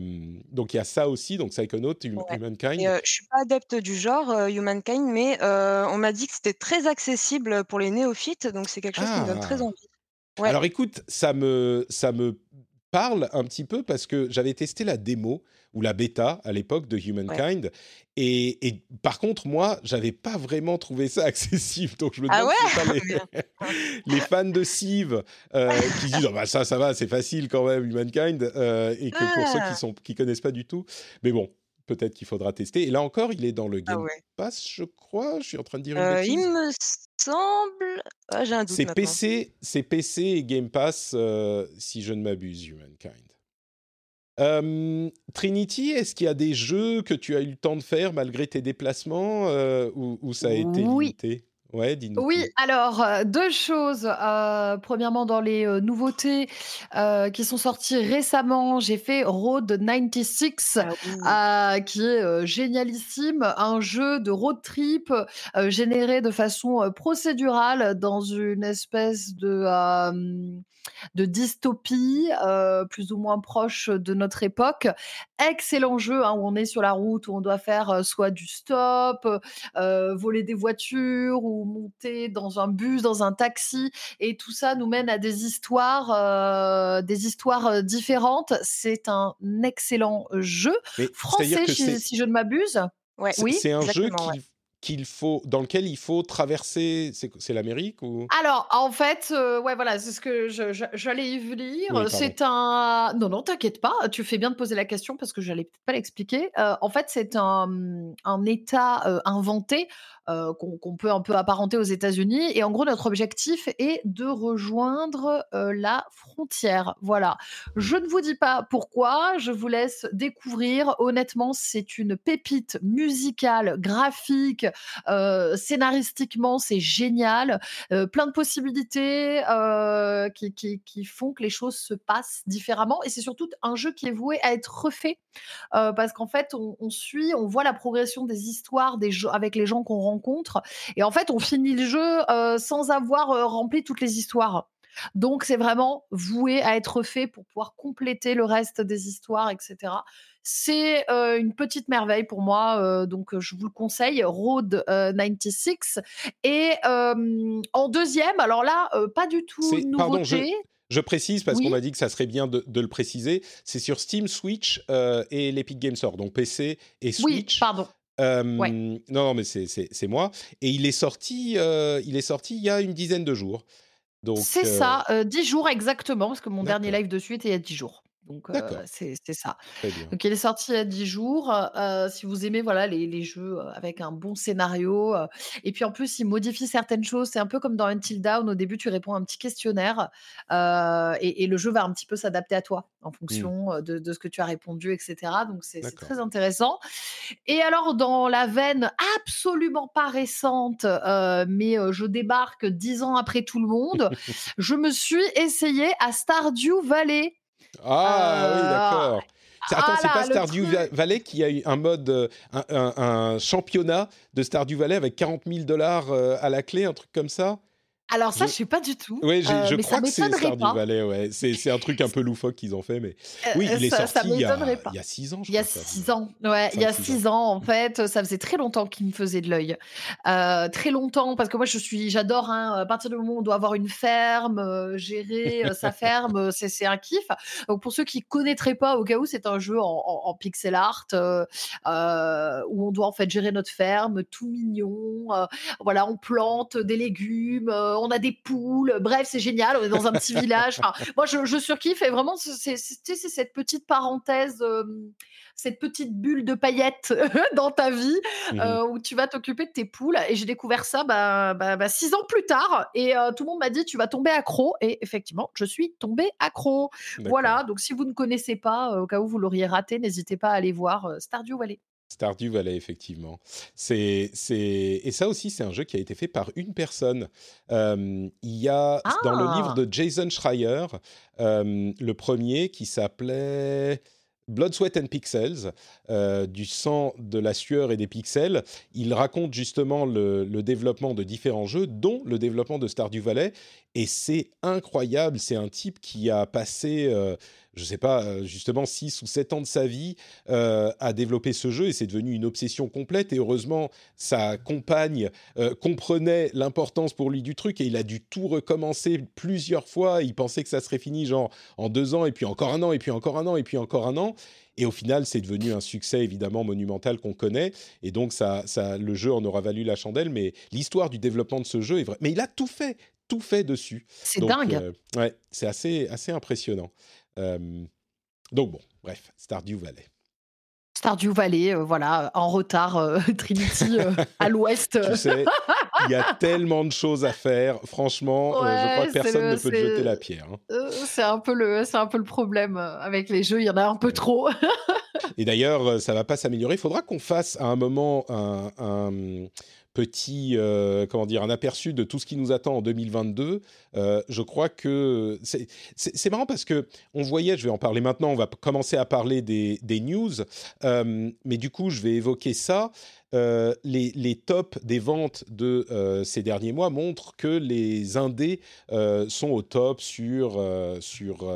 donc il y a ça aussi, donc Psychonaut, Humankind. Et, je suis pas adepte du genre Humankind, mais on m'a dit que c'était très accessible pour les néophytes, donc c'est quelque chose qui me donne très ah. envie. Alors écoute, ça me, ça me parle un petit peu parce que j'avais testé la démo ou la bêta à l'époque de Humankind. Et, par contre, moi, j'avais pas vraiment trouvé ça accessible. Donc je me ah demande si les, fans de Civ euh, qui disent oh, bah, ça, ça va, c'est facile quand même, Humankind, euh, et que pour ceux qui ah. sont qui connaissent pas du tout. Mais bon, peut-être qu'il faudra tester. Et là encore, il est dans le ah Game Pass, je crois. Je suis en train de dire une euh, Il me semble. J'ai un doute. C'est PC, c'est PC et Game Pass, si je ne m'abuse, Humankind. Trinity, est-ce qu'il y a des jeux que tu as eu le temps de faire malgré tes déplacements euh, ou, ça a été limité? Ouais, Oui, alors euh, deux choses. Euh, premièrement, dans les nouveautés qui sont sorties récemment, j'ai fait Road 96, ah qui est génialissime, un jeu de road trip généré de façon procédurale dans une espèce de de dystopie, euh, plus ou moins proche de notre époque. Excellent jeu hein, où on est sur la route, où on doit faire euh, soit du stop, euh, voler des voitures ou monter dans un bus, dans un taxi, et tout ça nous mène à des histoires, des histoires différentes. C'est un excellent jeu français, si, je ne m'abuse. Ouais. Oui, c'est un jeu qui qu'il faut, dans lequel il faut traverser, c'est l'Amérique ou? Alors, en fait, euh, ouais, voilà, c'est ce que j'allais y venir. c'est un, non, non, t'inquiète pas, tu fais bien de poser la question parce que j'allais peut-être pas l'expliquer. Euh, en fait, c'est un, un État euh, inventé euh, qu'on peut un peu apparenter aux États-Unis. Et en gros, notre objectif est de rejoindre euh, la frontière. Voilà. Je ne vous dis pas pourquoi, je vous laisse découvrir. Honnêtement, c'est une pépite musicale, graphique, scénaristiquement, c'est génial. plein de possibilités qui, qui, qui, font que les choses se passent différemment. Et c'est surtout un jeu qui est voué à être refait. parce qu'en fait, on, on, suit, on voit la progression des histoires des avec les gens qu'on rencontre. Et en fait, on finit le jeu sans avoir rempli toutes les histoires. Donc, c'est vraiment voué à être fait pour pouvoir compléter le reste des histoires, etc. C'est une petite merveille pour moi, donc je vous le conseille, Road 96. Et en deuxième, alors là, pas du tout nouveauté. Pardon, je... précise parce qu'on m'a dit que ça serait bien de, le préciser. C'est sur Steam, Switch et l'Epic Game Store, donc PC et Switch. Oui, pardon. Non, non, mais c'est moi. Et il est sorti, il est sorti il y a une dizaine de jours. C'est ça, 10 jours exactement, parce que mon dernier live de suite est il y a 10 jours. Donc c'est ça. Donc il est sorti il y a 10 jours. si vous aimez voilà les, les, jeux avec un bon scénario, et puis en plus il modifie certaines choses. C'est un peu comme dans Until Down. Au début tu réponds à un petit questionnaire et, et, le jeu va un petit peu s'adapter à toi en mmh. fonction de, de, ce que tu as répondu, etc. Donc c'est très intéressant. Et alors dans la veine absolument pas récente, mais je débarque dix ans après tout le monde, je me suis essayé à Stardew Valley. Ah oui, euh, d'accord. Attends, c'est pas Stardew Valley qui a eu un mode, euh, un, championnat de Stardew Valley avec 40 000 dollars euh, à la clé, un truc comme ça? Alors ça, je, ne sais pas du tout. Oui, je crois que c'est. Ouais. C'est un truc un peu loufoque qu'ils ont fait, mais oui, il est sorti il, y a, il y a six ans. Je il y a six ans. Ouais, il y a six ans. En fait, ça faisait très longtemps qu'il me faisait de l'œil. très longtemps, parce que moi, je suis, j'adore. Hein, à partir du moment où on doit avoir une ferme, gérer sa ferme, c'est un kiff. Donc pour ceux qui connaîtraient pas, au cas où, c'est un jeu en, pixel art où on doit en fait gérer notre ferme, tout mignon. voilà, on plante des légumes on a des poules, bref, c'est génial, on est dans un petit village. moi, je, je, surkiffe et vraiment, c'est cette petite parenthèse, cette petite bulle de paillettes dans ta vie mmh euh, où tu vas t'occuper de tes poules. Et j'ai découvert ça bah, bah, bah, six ans plus tard et euh, tout le monde m'a dit tu vas tomber accro. Et effectivement, je suis tombée accro. Voilà, donc si vous ne connaissez pas, euh, au cas où vous l'auriez raté, n'hésitez pas à aller voir Stardew Valley. Stardew Valley, effectivement. C'est, c'est... Et ça aussi, c'est un jeu qui a été fait par une personne. il y a dans le livre ah! de Jason Schreier, le premier qui s'appelait... Blood, Sweat and Pixels, du sang, de la sueur et des pixels. Il raconte justement le, le, développement de différents jeux, dont le développement de Stardew Valley. Et c'est incroyable. C'est un type qui a passé je sais pas, euh, justement 6 ou 7 ans de sa vie euh, à développer ce jeu et c'est devenu une obsession complète. Et heureusement, sa compagne euh, comprenait l'importance pour lui du truc et il a dû tout recommencer plusieurs fois. Il pensait que ça serait fini genre en deux ans et puis encore un an et puis encore un an et puis encore un an. Et au final, c'est devenu un succès évidemment monumental qu'on connaît. Et donc, ça, ça, le jeu en aura valu la chandelle. Mais l'histoire du développement de ce jeu est vrai. Mais il a tout fait, tout fait dessus. C'est dingue. ouais, c'est assez, assez impressionnant donc bon, bref, Stardew Valley. Stardew Valley, euh, voilà, en retard, euh, Trinity euh, à l'ouest. tu sais, il y a tellement de choses à faire. Franchement, je crois que personne ne peut te jeter la pierre. Hein. c'est un peu le, c'est un peu le problème avec les jeux. Il y en a un peu trop. Et d'ailleurs, ça va pas s'améliorer. Il faudra qu'on fasse à un moment un petit, euh, comment dire, un aperçu de tout ce qui nous attend en 2022. Euh, je crois que c'est marrant parce que on voyait, je vais en parler maintenant, on va commencer à parler des, news, euh, mais du coup, je vais évoquer ça. les, les, tops des ventes de ces derniers mois montrent que les indés sont au top sur, sur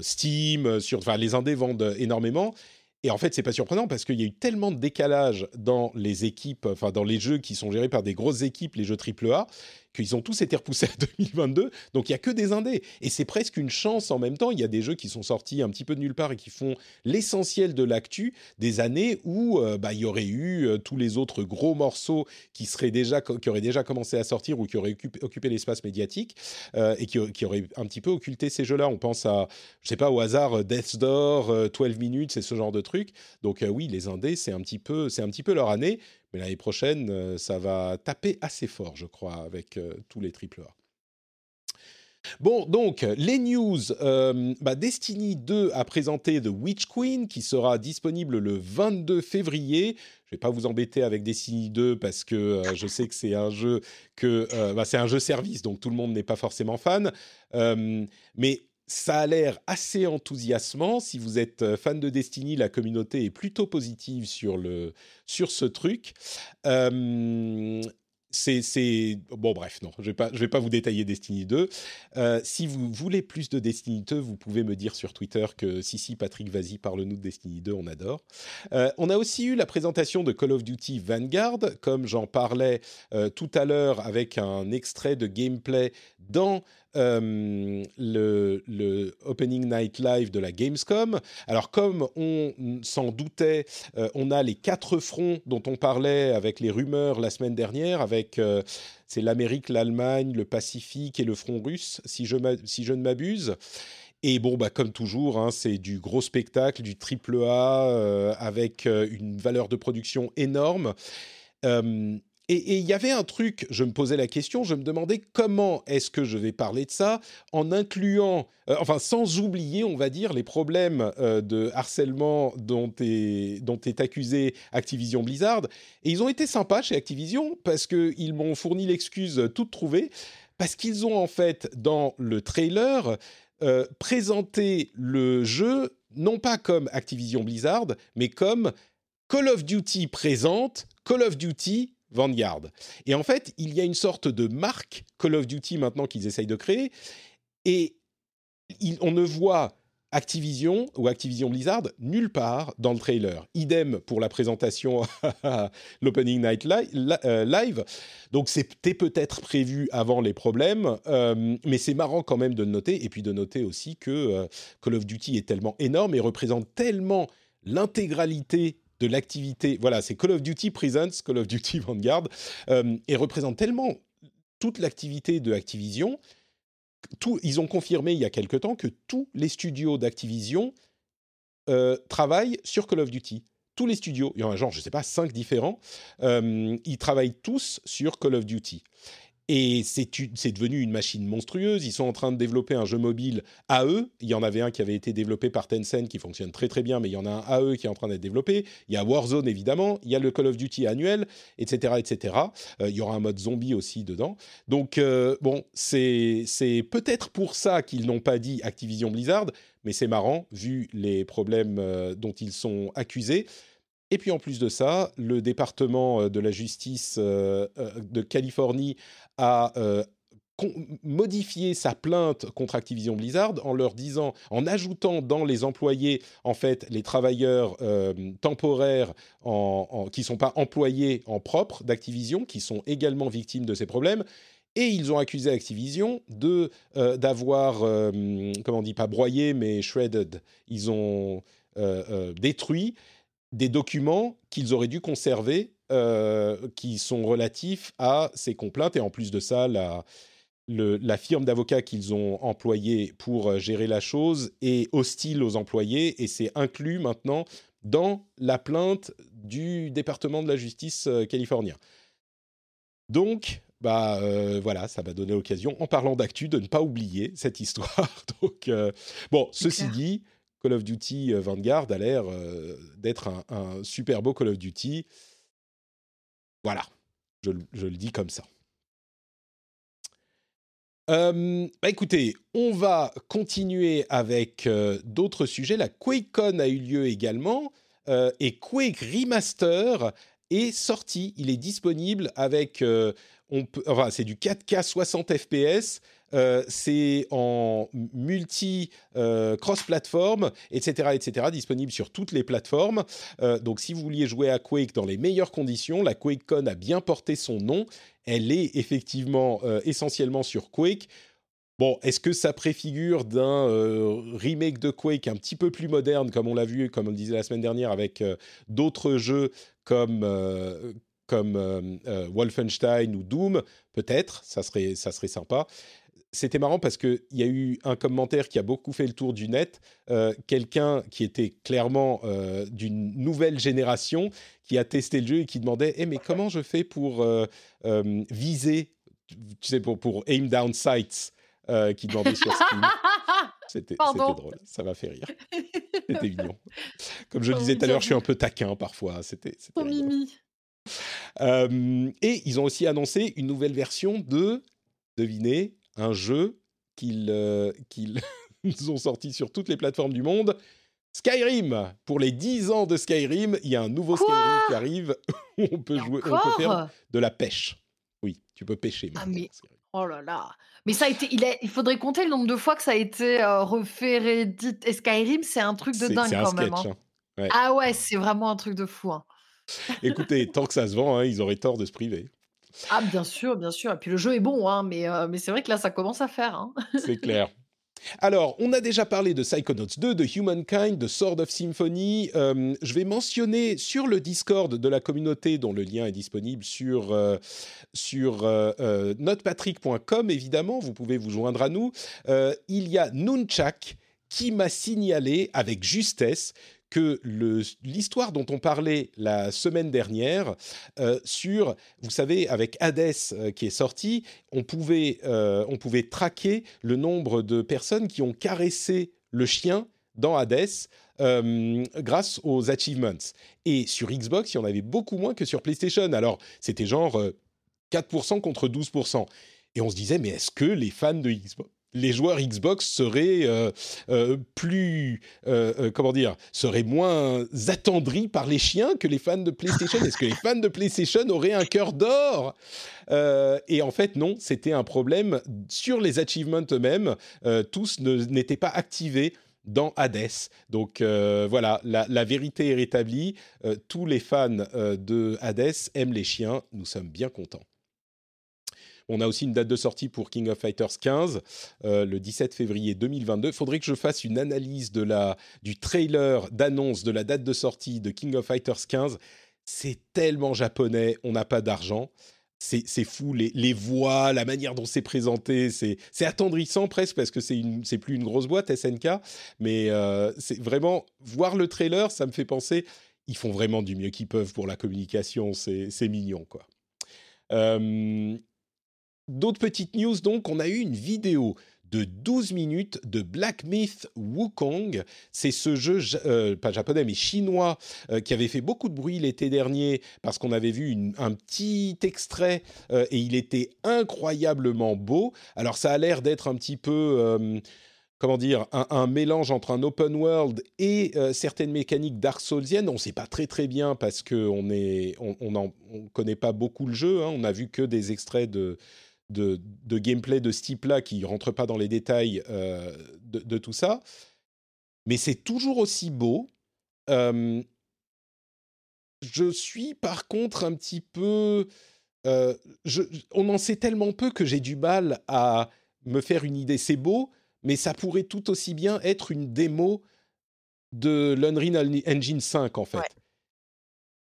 Steam, sur, enfin, les indés vendent énormément. Et en fait, c'est pas surprenant parce qu'il y a eu tellement de décalage dans les équipes, enfin dans les jeux qui sont gérés par des grosses équipes, les jeux AAA, qu'ils ont tous été repoussés à 2022. Donc il y a que des indés et c'est presque une chance en même temps. Il y a des jeux qui sont sortis un petit peu de nulle part et qui font l'essentiel de l'actu des années où euh, bah, il y aurait eu euh, tous les autres gros morceaux qui seraient déjà qui auraient déjà commencé à sortir ou qui auraient occupé, l'espace médiatique euh, et qui, auraient un petit peu occulté ces jeux-là. On pense à je sais pas au hasard Death's Door, 12 minutes, c'est ce genre de trucs. Donc oui, les indés c'est un petit peu c'est un petit peu leur année. Mais l'année prochaine, euh, ça va taper assez fort, je crois, avec euh, tous les triple A. Bon, donc, les news. Euh, bah, Destiny 2 a présenté The Witch Queen, qui sera disponible le 22 février. Je vais pas vous embêter avec Destiny 2 parce que je sais que c'est un jeu que bah, c'est un jeu service, donc tout le monde n'est pas forcément fan. mais ça a l'air assez enthousiasmant. Si vous êtes fan de Destiny, la communauté est plutôt positive sur, le, sur ce truc. C'est bon bref non je vais pas je vais pas vous détailler Destiny 2 euh, si vous voulez plus de Destiny 2 vous pouvez me dire sur Twitter que si si Patrick vas-y parle-nous de Destiny 2 on adore. Euh, on a aussi eu la présentation de Call of Duty Vanguard comme j'en parlais euh, tout à l'heure avec un extrait de gameplay dans euh, le, Opening Night Live de la Gamescom. Alors comme on s'en doutait, euh, on a les quatre fronts dont on parlait avec les rumeurs la semaine dernière, avec euh, c'est l'Amérique, l'Allemagne, le Pacifique et le front russe, si je, si je ne m'abuse. Et bon, bah, comme toujours, hein, c'est du gros spectacle, du triple A, avec une valeur de production énorme. Et il y avait un truc, je me posais la question, je me demandais comment est-ce que je vais parler de ça en incluant, euh, enfin sans oublier, on va dire, les problèmes euh, de harcèlement dont est, dont accusé Activision Blizzard. Et ils ont été sympas chez Activision parce qu'ils m'ont fourni l'excuse toute trouvée, parce qu'ils ont en fait, dans le trailer, euh, présenté le jeu non pas comme Activision Blizzard, mais comme Call of Duty présente Call of Duty Vanguard. Et en fait, il y a une sorte de marque Call of Duty maintenant qu'ils essayent de créer, et on ne voit Activision ou Activision Blizzard nulle part dans le trailer. Idem pour la présentation à l'Opening Night euh, Live. Donc c'était peut-être prévu avant les problèmes, euh, mais c'est marrant quand même de le noter, et puis de noter aussi que euh, Call of Duty est tellement énorme et représente tellement l'intégralité de l'activité. Voilà, c'est Call of Duty Presents, Call of Duty Vanguard, euh, et représente tellement toute l'activité de Activision. Tout, ils ont confirmé il y a quelque temps que tous les studios d'Activision euh, travaillent sur Call of Duty. Tous les studios, il y en a genre, je ne sais pas, cinq différents, euh, ils travaillent tous sur Call of Duty. Et c'est devenu une machine monstrueuse. Ils sont en train de développer un jeu mobile à eux. Il y en avait un qui avait été développé par Tencent qui fonctionne très très bien, mais il y en a un à eux qui est en train d'être développé. Il y a Warzone évidemment, il y a le Call of Duty annuel, etc. etc. Euh, il y aura un mode zombie aussi dedans. Donc euh, bon, c'est peut-être pour ça qu'ils n'ont pas dit Activision Blizzard, mais c'est marrant vu les problèmes euh, dont ils sont accusés. Et puis en plus de ça, le département de la justice de Californie a euh, modifié sa plainte contre Activision Blizzard en leur disant, en ajoutant dans les employés, en fait, les travailleurs euh, temporaires qui ne sont pas employés en propre d'Activision, qui sont également victimes de ces problèmes. Et ils ont accusé Activision de euh, d'avoir, comment on dit, pas broyé, mais shredded. Ils ont détruit des documents qu'ils auraient dû conserver euh, qui sont relatifs à ces complaintes. Et en plus de ça, la, la firme d'avocats qu'ils ont employée pour euh, gérer la chose est hostile aux employés et c'est inclus maintenant dans la plainte du département de la justice euh, californien. Donc, bah voilà, ça m'a donné l'occasion, en parlant d'actu, de ne pas oublier cette histoire. Donc, bon, ceci dit, Call of Duty Vanguard a l'air d'être un, super beau Call of Duty. Voilà, je, le dis comme ça. Euh, bah écoutez, on va continuer avec euh, d'autres sujets. La QuakeCon a eu lieu également euh, et Quake Remaster est sorti. Il est disponible avec, enfin c'est du 4K 60 FPS euh, c'est en multi euh, etc., etc., disponible sur toutes les plateformes. Euh, donc, si vous vouliez jouer à Quake dans les meilleures conditions, la QuakeCon a bien porté son nom. Elle est effectivement essentiellement sur Quake. Bon, est-ce que ça préfigure d'un remake de Quake un petit peu plus moderne, comme on l'a vu, comme on le disait la semaine dernière, avec d'autres jeux comme, comme Wolfenstein ou Doom? Peut-être, ça serait, ça serait sympa c'était marrant parce qu'il y a eu un commentaire qui a beaucoup fait le tour du net, euh, quelqu'un qui était clairement euh, d'une nouvelle génération, qui a testé le jeu et qui demandait eh, mais comment je fais pour euh, viser, tu sais, pour, pour aim down sights qui demandait sur Steam. C'était drôle, ça m'a fait rire. C'était mignon. Comme je le disais tout à l'heure, je suis un peu taquin parfois. C'était mimi. Euh, et ils ont aussi annoncé une nouvelle version de, devinez, un jeu qu'ils euh, ont sorti sur toutes les plateformes du monde. Skyrim Pour les 10 ans de Skyrim, il y a un nouveau Skyrim qui arrive où on peut, jouer, on peut faire de la pêche. Oui, tu peux pêcher. Ah, mais... Oh là là Mais ça a été, il, il, faudrait compter le nombre de fois que ça a été euh, refait, réédité. Et Skyrim, c'est un truc de dingue quand même. Hein. Hein. Ah ouais, c'est vraiment un truc de fou. Hein. Écoutez, tant que ça se vend, ils auraient tort de se priver. Ah bien sûr, bien sûr. Et puis le jeu est bon, mais, euh, mais c'est vrai que là, ça commence à faire. c'est clair. Alors, on a déjà parlé de Psychonauts 2, de Humankind, de Sword of Symphony. Euh, je vais mentionner sur le Discord de la communauté, dont le lien est disponible sur, euh, sur euh, notepatrick.com, évidemment, vous pouvez vous joindre à nous. il y a Nunchak qui m'a signalé avec justesse que l'histoire dont on parlait la semaine dernière euh, sur, vous savez, avec Hades euh, qui est sorti, on pouvait, euh, on pouvait traquer le nombre de personnes qui ont caressé le chien dans Hades grâce aux achievements. Et sur Xbox, il y en avait beaucoup moins que sur PlayStation. Alors, c'était genre 4% contre 12%. Et on se disait, mais est-ce que les fans de Xbox les joueurs Xbox seraient euh, euh, plus, euh, comment dire, seraient moins attendris par les chiens que les fans de PlayStation. Est-ce que les fans de PlayStation auraient un cœur d'or? Et en fait, non, c'était un problème sur les achievements eux-mêmes. tous n'étaient pas activés dans Hades. Donc voilà, la, la, vérité est rétablie. tous les fans de Hades aiment les chiens. Nous sommes bien contents. On a aussi une date de sortie pour King of Fighters 15, euh, le 17 février 2022. Il faudrait que je fasse une analyse de la, du trailer d'annonce de la date de sortie de King of Fighters 15. C'est tellement japonais, on n'a pas d'argent. C'est fou, les, les, voix, la manière dont c'est présenté, c'est attendrissant presque parce que c'est plus une grosse boîte SNK, mais euh, c'est vraiment voir le trailer, ça me fait penser, ils font vraiment du mieux qu'ils peuvent pour la communication, c'est mignon quoi. Euh, D'autres petites news, donc, on a eu une vidéo de 12 minutes de Black Myth Wukong. C'est ce jeu, euh, pas japonais, mais chinois, euh, qui avait fait beaucoup de bruit l'été dernier parce qu'on avait vu un petit extrait euh, et il était incroyablement beau. Alors ça a l'air d'être un petit peu... Comment dire, un, mélange entre un open world et certaines mécaniques Dark Soulsiennes. On ne sait pas très très bien parce qu'on ne on, on, connaît pas beaucoup le jeu. Hein. On a vu que des extraits de, de, gameplay de ce type-là qui ne rentre pas dans les détails euh, de, tout ça. Mais c'est toujours aussi beau. Euh, je suis par contre un petit peu... Euh, on en sait tellement peu que j'ai du mal à me faire une idée. C'est beau, mais ça pourrait tout aussi bien être une démo de l'Unreal Engine 5 en fait.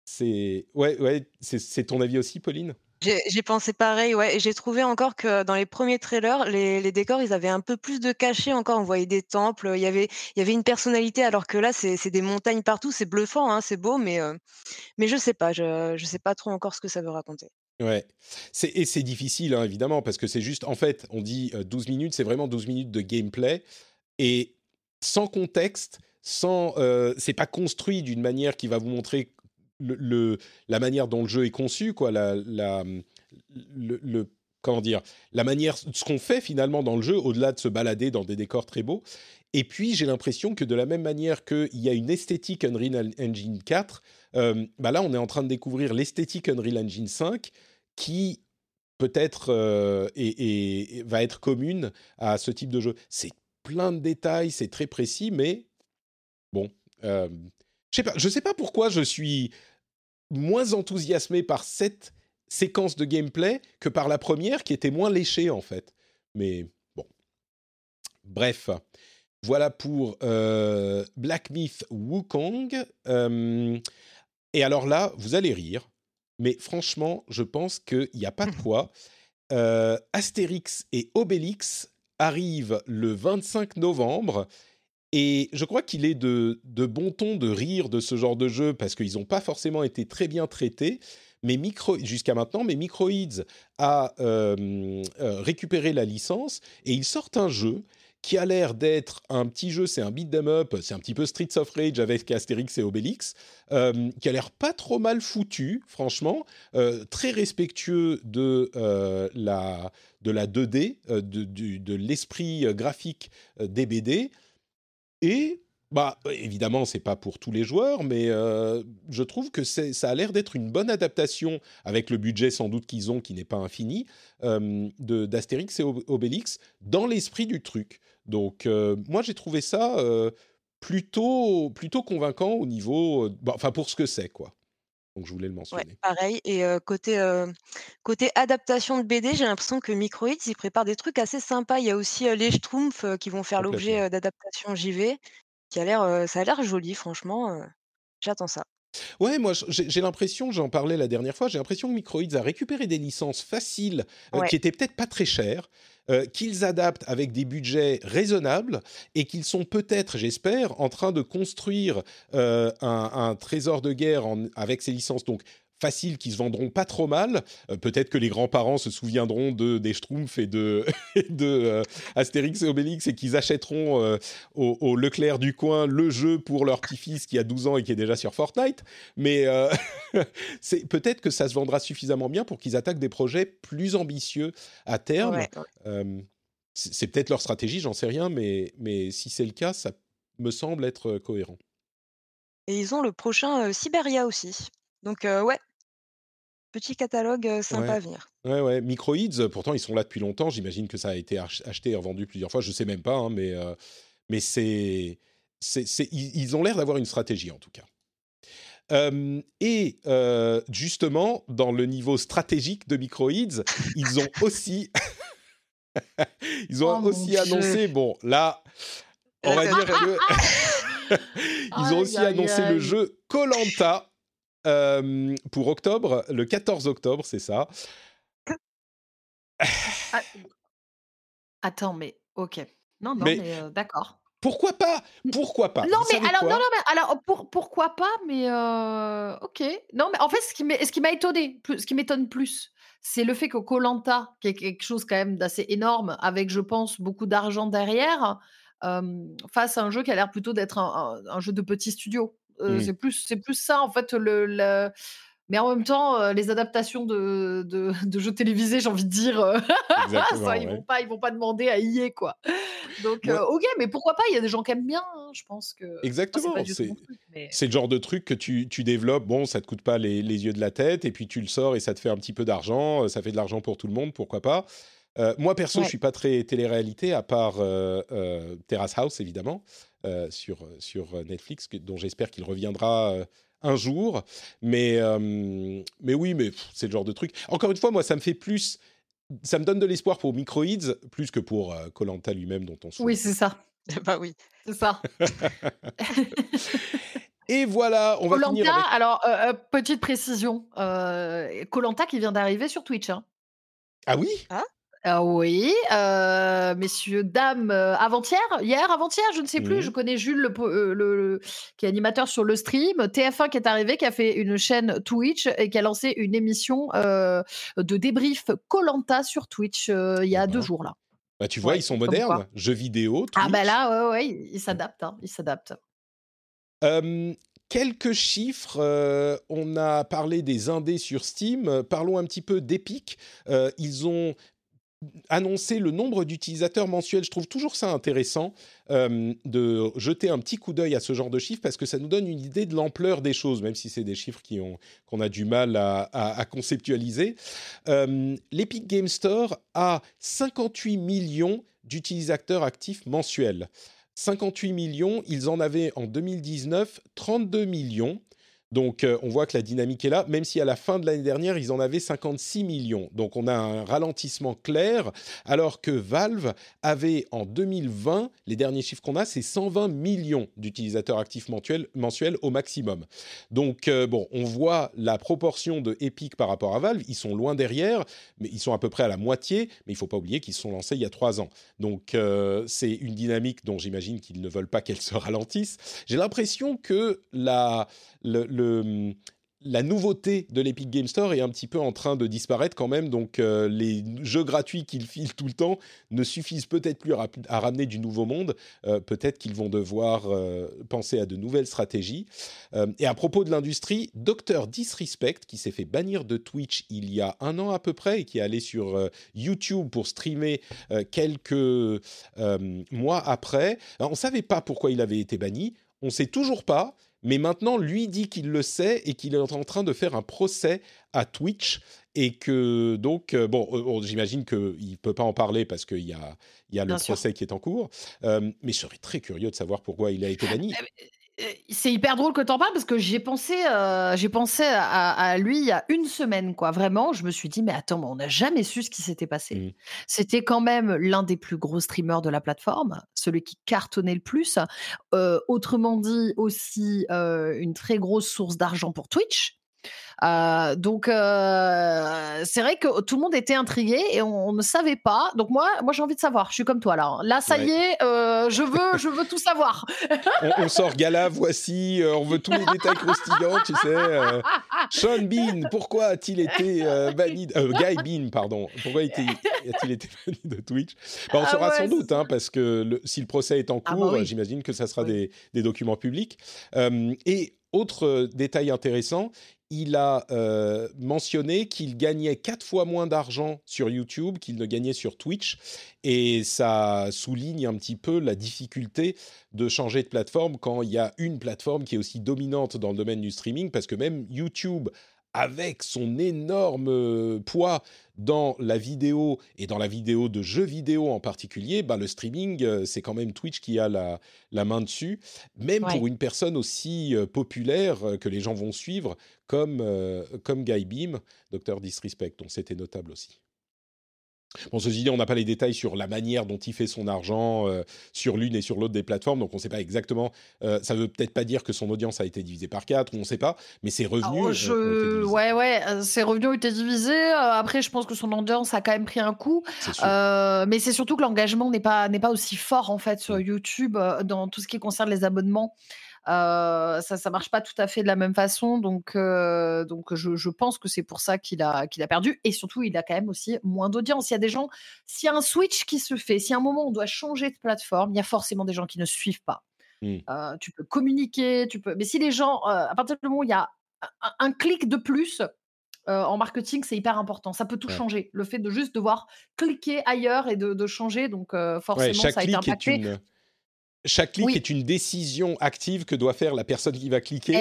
C'est ouais, ouais, c'est ton avis aussi, Pauline? J'ai pensé pareil, ouais, et j'ai trouvé encore que dans les premiers trailers, les, décors, ils avaient un peu plus de cachet encore. On voyait des temples, il y avait, une personnalité, alors que là, c'est des montagnes partout, c'est bluffant, hein, c'est beau, mais, euh, mais je sais pas, je, je sais pas trop encore ce que ça veut raconter. Ouais, et c'est difficile, hein, évidemment, parce que c'est juste, en fait, on dit 12 euh, minutes, c'est vraiment 12 minutes de gameplay, et sans contexte, sans, euh, c'est pas construit d'une manière qui va vous montrer la manière dont le jeu est conçu, quoi, la, la le, comment dire, la manière, ce qu'on fait finalement dans le jeu, au-delà de se balader dans des décors très beaux. Et puis, j'ai l'impression que de la même manière qu'il y a une esthétique Unreal Engine 4, euh, bah là, on est en train de découvrir l'esthétique Unreal Engine 5 qui peut-être euh, et, va être commune à ce type de jeu. C'est plein de détails, c'est très précis, mais bon, euh, je sais pas, je sais pas pourquoi je suis moins enthousiasmé par cette séquence de gameplay que par la première qui était moins léchée en fait. Mais bon. Bref. Voilà pour euh, Black Myth Wukong. Euh, et alors là, vous allez rire, mais franchement, je pense qu'il n'y a pas de quoi. Euh, Astérix et Obélix arrivent le 25 novembre et je crois qu'il est de, bon ton de rire de ce genre de jeu parce qu'ils n'ont pas forcément été très bien traités. mais jusqu'à maintenant, mais Microids a récupéré la licence et ils sortent un jeu qui a l'air d'être un petit jeu, c'est un beat up, c'est un petit peu Streets of Rage avec Astérix et Obélix, euh, qui a l'air pas trop mal foutu, franchement, euh, très respectueux de euh, la de la 2D, de, de l'esprit graphique des BD, et bah, évidemment, c'est pas pour tous les joueurs, mais je trouve que ça a l'air d'être une bonne adaptation, avec le budget sans doute qu'ils ont, qui n'est pas infini, d'Astérix et Obélix, dans l'esprit du truc. Donc, euh, moi, j'ai trouvé ça euh, plutôt, plutôt convaincant au niveau, euh, bah, enfin, pour ce que c'est, quoi. Donc, je voulais le mentionner. pareil. Et côté, côté adaptation de BD, j'ai l'impression que Microids, ils préparent des trucs assez sympas. Il y a aussi les Schtroumpfs qui vont faire l'objet d'adaptation JV, qui a l'air, ça a l'air joli, franchement. J'attends ça. Ouais, moi j'ai l'impression, j'en parlais la dernière fois, j'ai l'impression que Microids a récupéré des licences faciles qui étaient peut-être pas très chères, euh, qu'ils adaptent avec des budgets raisonnables et qu'ils sont peut-être, j'espère, en train de construire euh, un, trésor de guerre avec ces licences. Donc faciles qui se vendront pas trop mal. Euh, peut-être que les grands-parents se souviendront de des Schtroumpfs et de, de euh, Astérix et Obélix et qu'ils achèteront euh, au, Leclerc du coin le jeu pour leur petit-fils qui a 12 ans et qui est déjà sur Fortnite. Mais c'est peut-être que ça se vendra suffisamment bien pour qu'ils attaquent des projets plus ambitieux à terme. c'est peut-être leur stratégie, j'en sais rien, mais, mais si c'est le cas, ça me semble être cohérent. Et ils ont le prochain Siberia aussi. Donc ouais, Petit catalogue sympa à venir. Ouais, ouais. Microids, pourtant, ils sont là depuis longtemps. J'imagine que ça a été acheté et revendu plusieurs fois. Je ne sais même pas, hein, mais, mais c'est, c'est, ils ont l'air d'avoir une stratégie, en tout cas. et justement, dans le niveau stratégique de Microids, ils ont aussi, ils ont oh aussi annoncé, bon, là, on va dire que... ils ont aussi annoncé le jeu Colanta euh, pour octobre, le 14 octobre, c'est ça. Ah, attends, mais ok. Non, non, mais, euh, d'accord. Pourquoi pas? Pourquoi pas? Non, mais alors, non, non, mais alors, pour, pourquoi pas Mais euh, ok. Non, mais en fait, ce qui m'a étonné, ce qui m'étonne plus, c'est le fait que Colanta, qui est quelque chose quand même d'assez énorme, avec, je pense, beaucoup d'argent derrière, fasse un jeu qui a l'air plutôt d'être un, un, jeu de petit studio. Mmh. C'est plus, c'est plus ça en fait. Le, Mais en même temps, les adaptations de, de, jeux télévisés, j'ai envie de dire, ça, ils vont pas, ils vont pas demander à y est quoi. Donc ok, mais pourquoi pas Il y a des gens qui aiment bien. Hein, je pense que exactement. c'est le genre de truc que tu, tu, développes. Bon, ça te coûte pas les, les, yeux de la tête, et puis tu le sors et ça te fait un petit peu d'argent. Ça fait de l'argent pour tout le monde. Pourquoi pas moi, perso, je suis pas très télé-réalité, à part Terrace House, évidemment. Euh, sur, sur Netflix, dont j'espère qu'il reviendra euh, un jour. Mais, euh, mais oui, mais c'est le genre de truc. Encore une fois, moi, ça me fait plus. Ça me donne de l'espoir pour Microids plus que pour Colanta lui-même, dont on se Oui, c'est ça. bah oui, c'est ça. Et voilà, on va finir avec... alors, petite précision, Colanta qui vient d'arriver sur Twitch. Hein. Ah oui? Ah ah oui, euh, messieurs, dames, euh, avant-hier, hier, avant-hier, je ne sais plus. Je connais Jules, euh, le, qui est animateur sur le stream. TF1 qui est arrivé, qui a fait une chaîne Twitch et qui a lancé une émission de débrief Colanta sur Twitch il y a deux jours là. Bah, tu vois, ils sont modernes, jeux vidéo. Ah bah là, ouais, ouais, ils s'adaptent, hein, ils s'adaptent. Quelques chiffres, on a parlé des indés sur Steam, parlons un petit peu d'Epic. ils ont annoncer le nombre d'utilisateurs mensuels. Je trouve toujours ça intéressant euh, de jeter un petit coup d'œil à ce genre de chiffres parce que ça nous donne une idée de l'ampleur des choses, même si c'est des chiffres qu'on a du mal à, conceptualiser. Euh, L'Epic Game Store a 58 millions d'utilisateurs actifs mensuels. 58 millions, ils en avaient en 2019 32 millions. Donc euh, on voit que la dynamique est là, même si à la fin de l'année dernière, ils en avaient 56 millions. Donc on a un ralentissement clair, alors que Valve avait en 2020, les derniers chiffres qu'on a, c'est 120 millions d'utilisateurs actifs mensuels, au maximum. Donc euh, bon, on voit la proportion de Epic par rapport à Valve, ils sont loin derrière, mais ils sont à peu près à la moitié, mais il ne faut pas oublier qu'ils se sont lancés il y a trois ans. Donc euh, c'est une dynamique dont j'imagine qu'ils ne veulent pas qu'elle se ralentisse. J'ai l'impression que la le, la nouveauté de l'Epic Game Store est un petit peu en train de disparaître quand même, donc euh, les jeux gratuits qu'ils filent tout le temps ne suffisent peut-être plus à, ramener du nouveau monde. Euh, peut-être qu'ils vont devoir euh, penser à de nouvelles stratégies. et à propos de l'industrie, Dr Disrespect, qui s'est fait bannir de Twitch il y a un an à peu près et qui est allé sur YouTube pour streamer quelques mois après, on ne savait pas pourquoi il avait été banni. On ne sait toujours pas mais maintenant lui dit qu'il le sait et qu'il est en train de faire un procès à Twitch et que donc euh, bon, j'imagine qu'il ne peut pas en parler parce qu'il y a, il y a le procès qui est en cours, euh, mais je serais très curieux de savoir pourquoi il a été banni. Eh, c'est hyper drôle que tu en parles parce que j'ai pensé, euh, j'ai pensé à, lui il y a une semaine, quoi. Vraiment, je me suis dit, mais attends, on n'a jamais su ce qui s'était passé. Mmh. C'était quand même l'un des plus gros streamers de la plateforme, celui qui cartonnait le plus. Euh, autrement dit, aussi euh, une très grosse source d'argent pour Twitch. Euh, donc euh, c'est vrai que tout le monde était intrigué et on, ne savait pas. Donc moi, moi j'ai envie de savoir. Je suis comme toi là. Là, ça y est, euh, je veux, je veux tout savoir. on, sort gala, voici. on veut tous les détails croustillants, tu sais. Sean Bean, pourquoi a-t-il été banni Guy Bean, pardon. Pourquoi a-t-il été banni de Twitch? Bah, On ah saura sans doute, hein, parce que le, si le procès est en ah bah cours, j'imagine que ça sera des, des, documents publics. et autre détail intéressant, il a euh, mentionné qu'il gagnait quatre fois moins d'argent sur YouTube qu'il ne gagnait sur Twitch. Et ça souligne un petit peu la difficulté de changer de plateforme quand il y a une plateforme qui est aussi dominante dans le domaine du streaming, parce que même YouTube avec son énorme euh, poids dans la vidéo et dans la vidéo de jeux vidéo en particulier, ben le streaming, euh, c'est quand même Twitch qui a la, la main dessus, même pour une personne aussi euh, populaire que les gens vont suivre comme, comme Guy Beam, Docteur Disrespect, donc c'était notable aussi. Bon, ceci dit, on n'a pas les détails sur la manière dont il fait son argent euh, sur l'une et sur l'autre des plateformes, donc on ne sait pas exactement. Euh, ça veut peut-être pas dire que son audience a été divisée par quatre, on ne sait pas, mais ses revenus. Euh, ont été ouais, ouais, ses revenus ont été divisés. après, je pense que son audience a quand même pris un coup, mais c'est surtout que l'engagement n'est pas n'est pas aussi fort en fait sur mm. YouTube dans tout ce qui concerne les abonnements. Euh, ça ça marche pas tout à fait de la même façon donc euh, donc je, je, pense que c'est pour ça qu'il a qu'il a perdu et surtout il a quand même aussi moins d'audience il y a des gens s'il y a un switch qui se fait si à un moment on doit changer de plateforme il y a forcément des gens qui ne suivent pas mmh. euh, tu peux communiquer tu peux mais si les gens à partir du moment où il y a un, clic de plus en marketing, c'est hyper important. Ça peut tout changer. Le fait de juste devoir cliquer ailleurs et de, de changer, donc forcément, ça a été impacté chaque clic est une décision active que doit faire la personne qui va cliquer.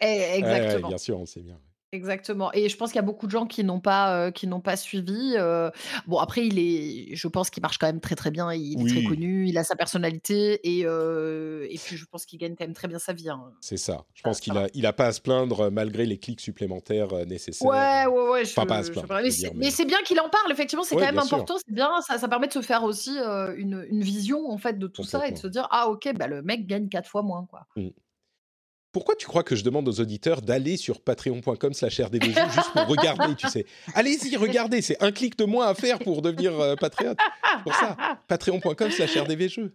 exactement. bien sûr, on sait bien. Exactement. Et je pense qu'il y a beaucoup de gens qui n'ont pas, euh, qui n'ont pas suivi. Euh. Bon, après, il est, je pense qu'il marche quand même très très bien. Il est très connu, il a sa personnalité et, euh, et puis je pense qu'il gagne quand même très bien sa vie. Hein. C'est ça. Je pense qu'il a, il a pas à se plaindre malgré les clics supplémentaires nécessaires. Ouais, ouais, ouais. enfin, pas à se plaindre. mais, c'est bien qu'il en parle. Effectivement, c'est quand même important. C'est bien. Ça, ça, permet de se faire aussi une, une, vision en fait de tout ça et de se dire ah ok, bah le mec gagne quatre fois moins quoi. Mmh. Pourquoi tu crois que je demande aux auditeurs d'aller sur patreon.com slash juste pour regarder, tu sais? Allez-y, regardez, c'est un clic de moins à faire pour devenir euh, patriote. Pour ça, patreon.com slash rdvjeux.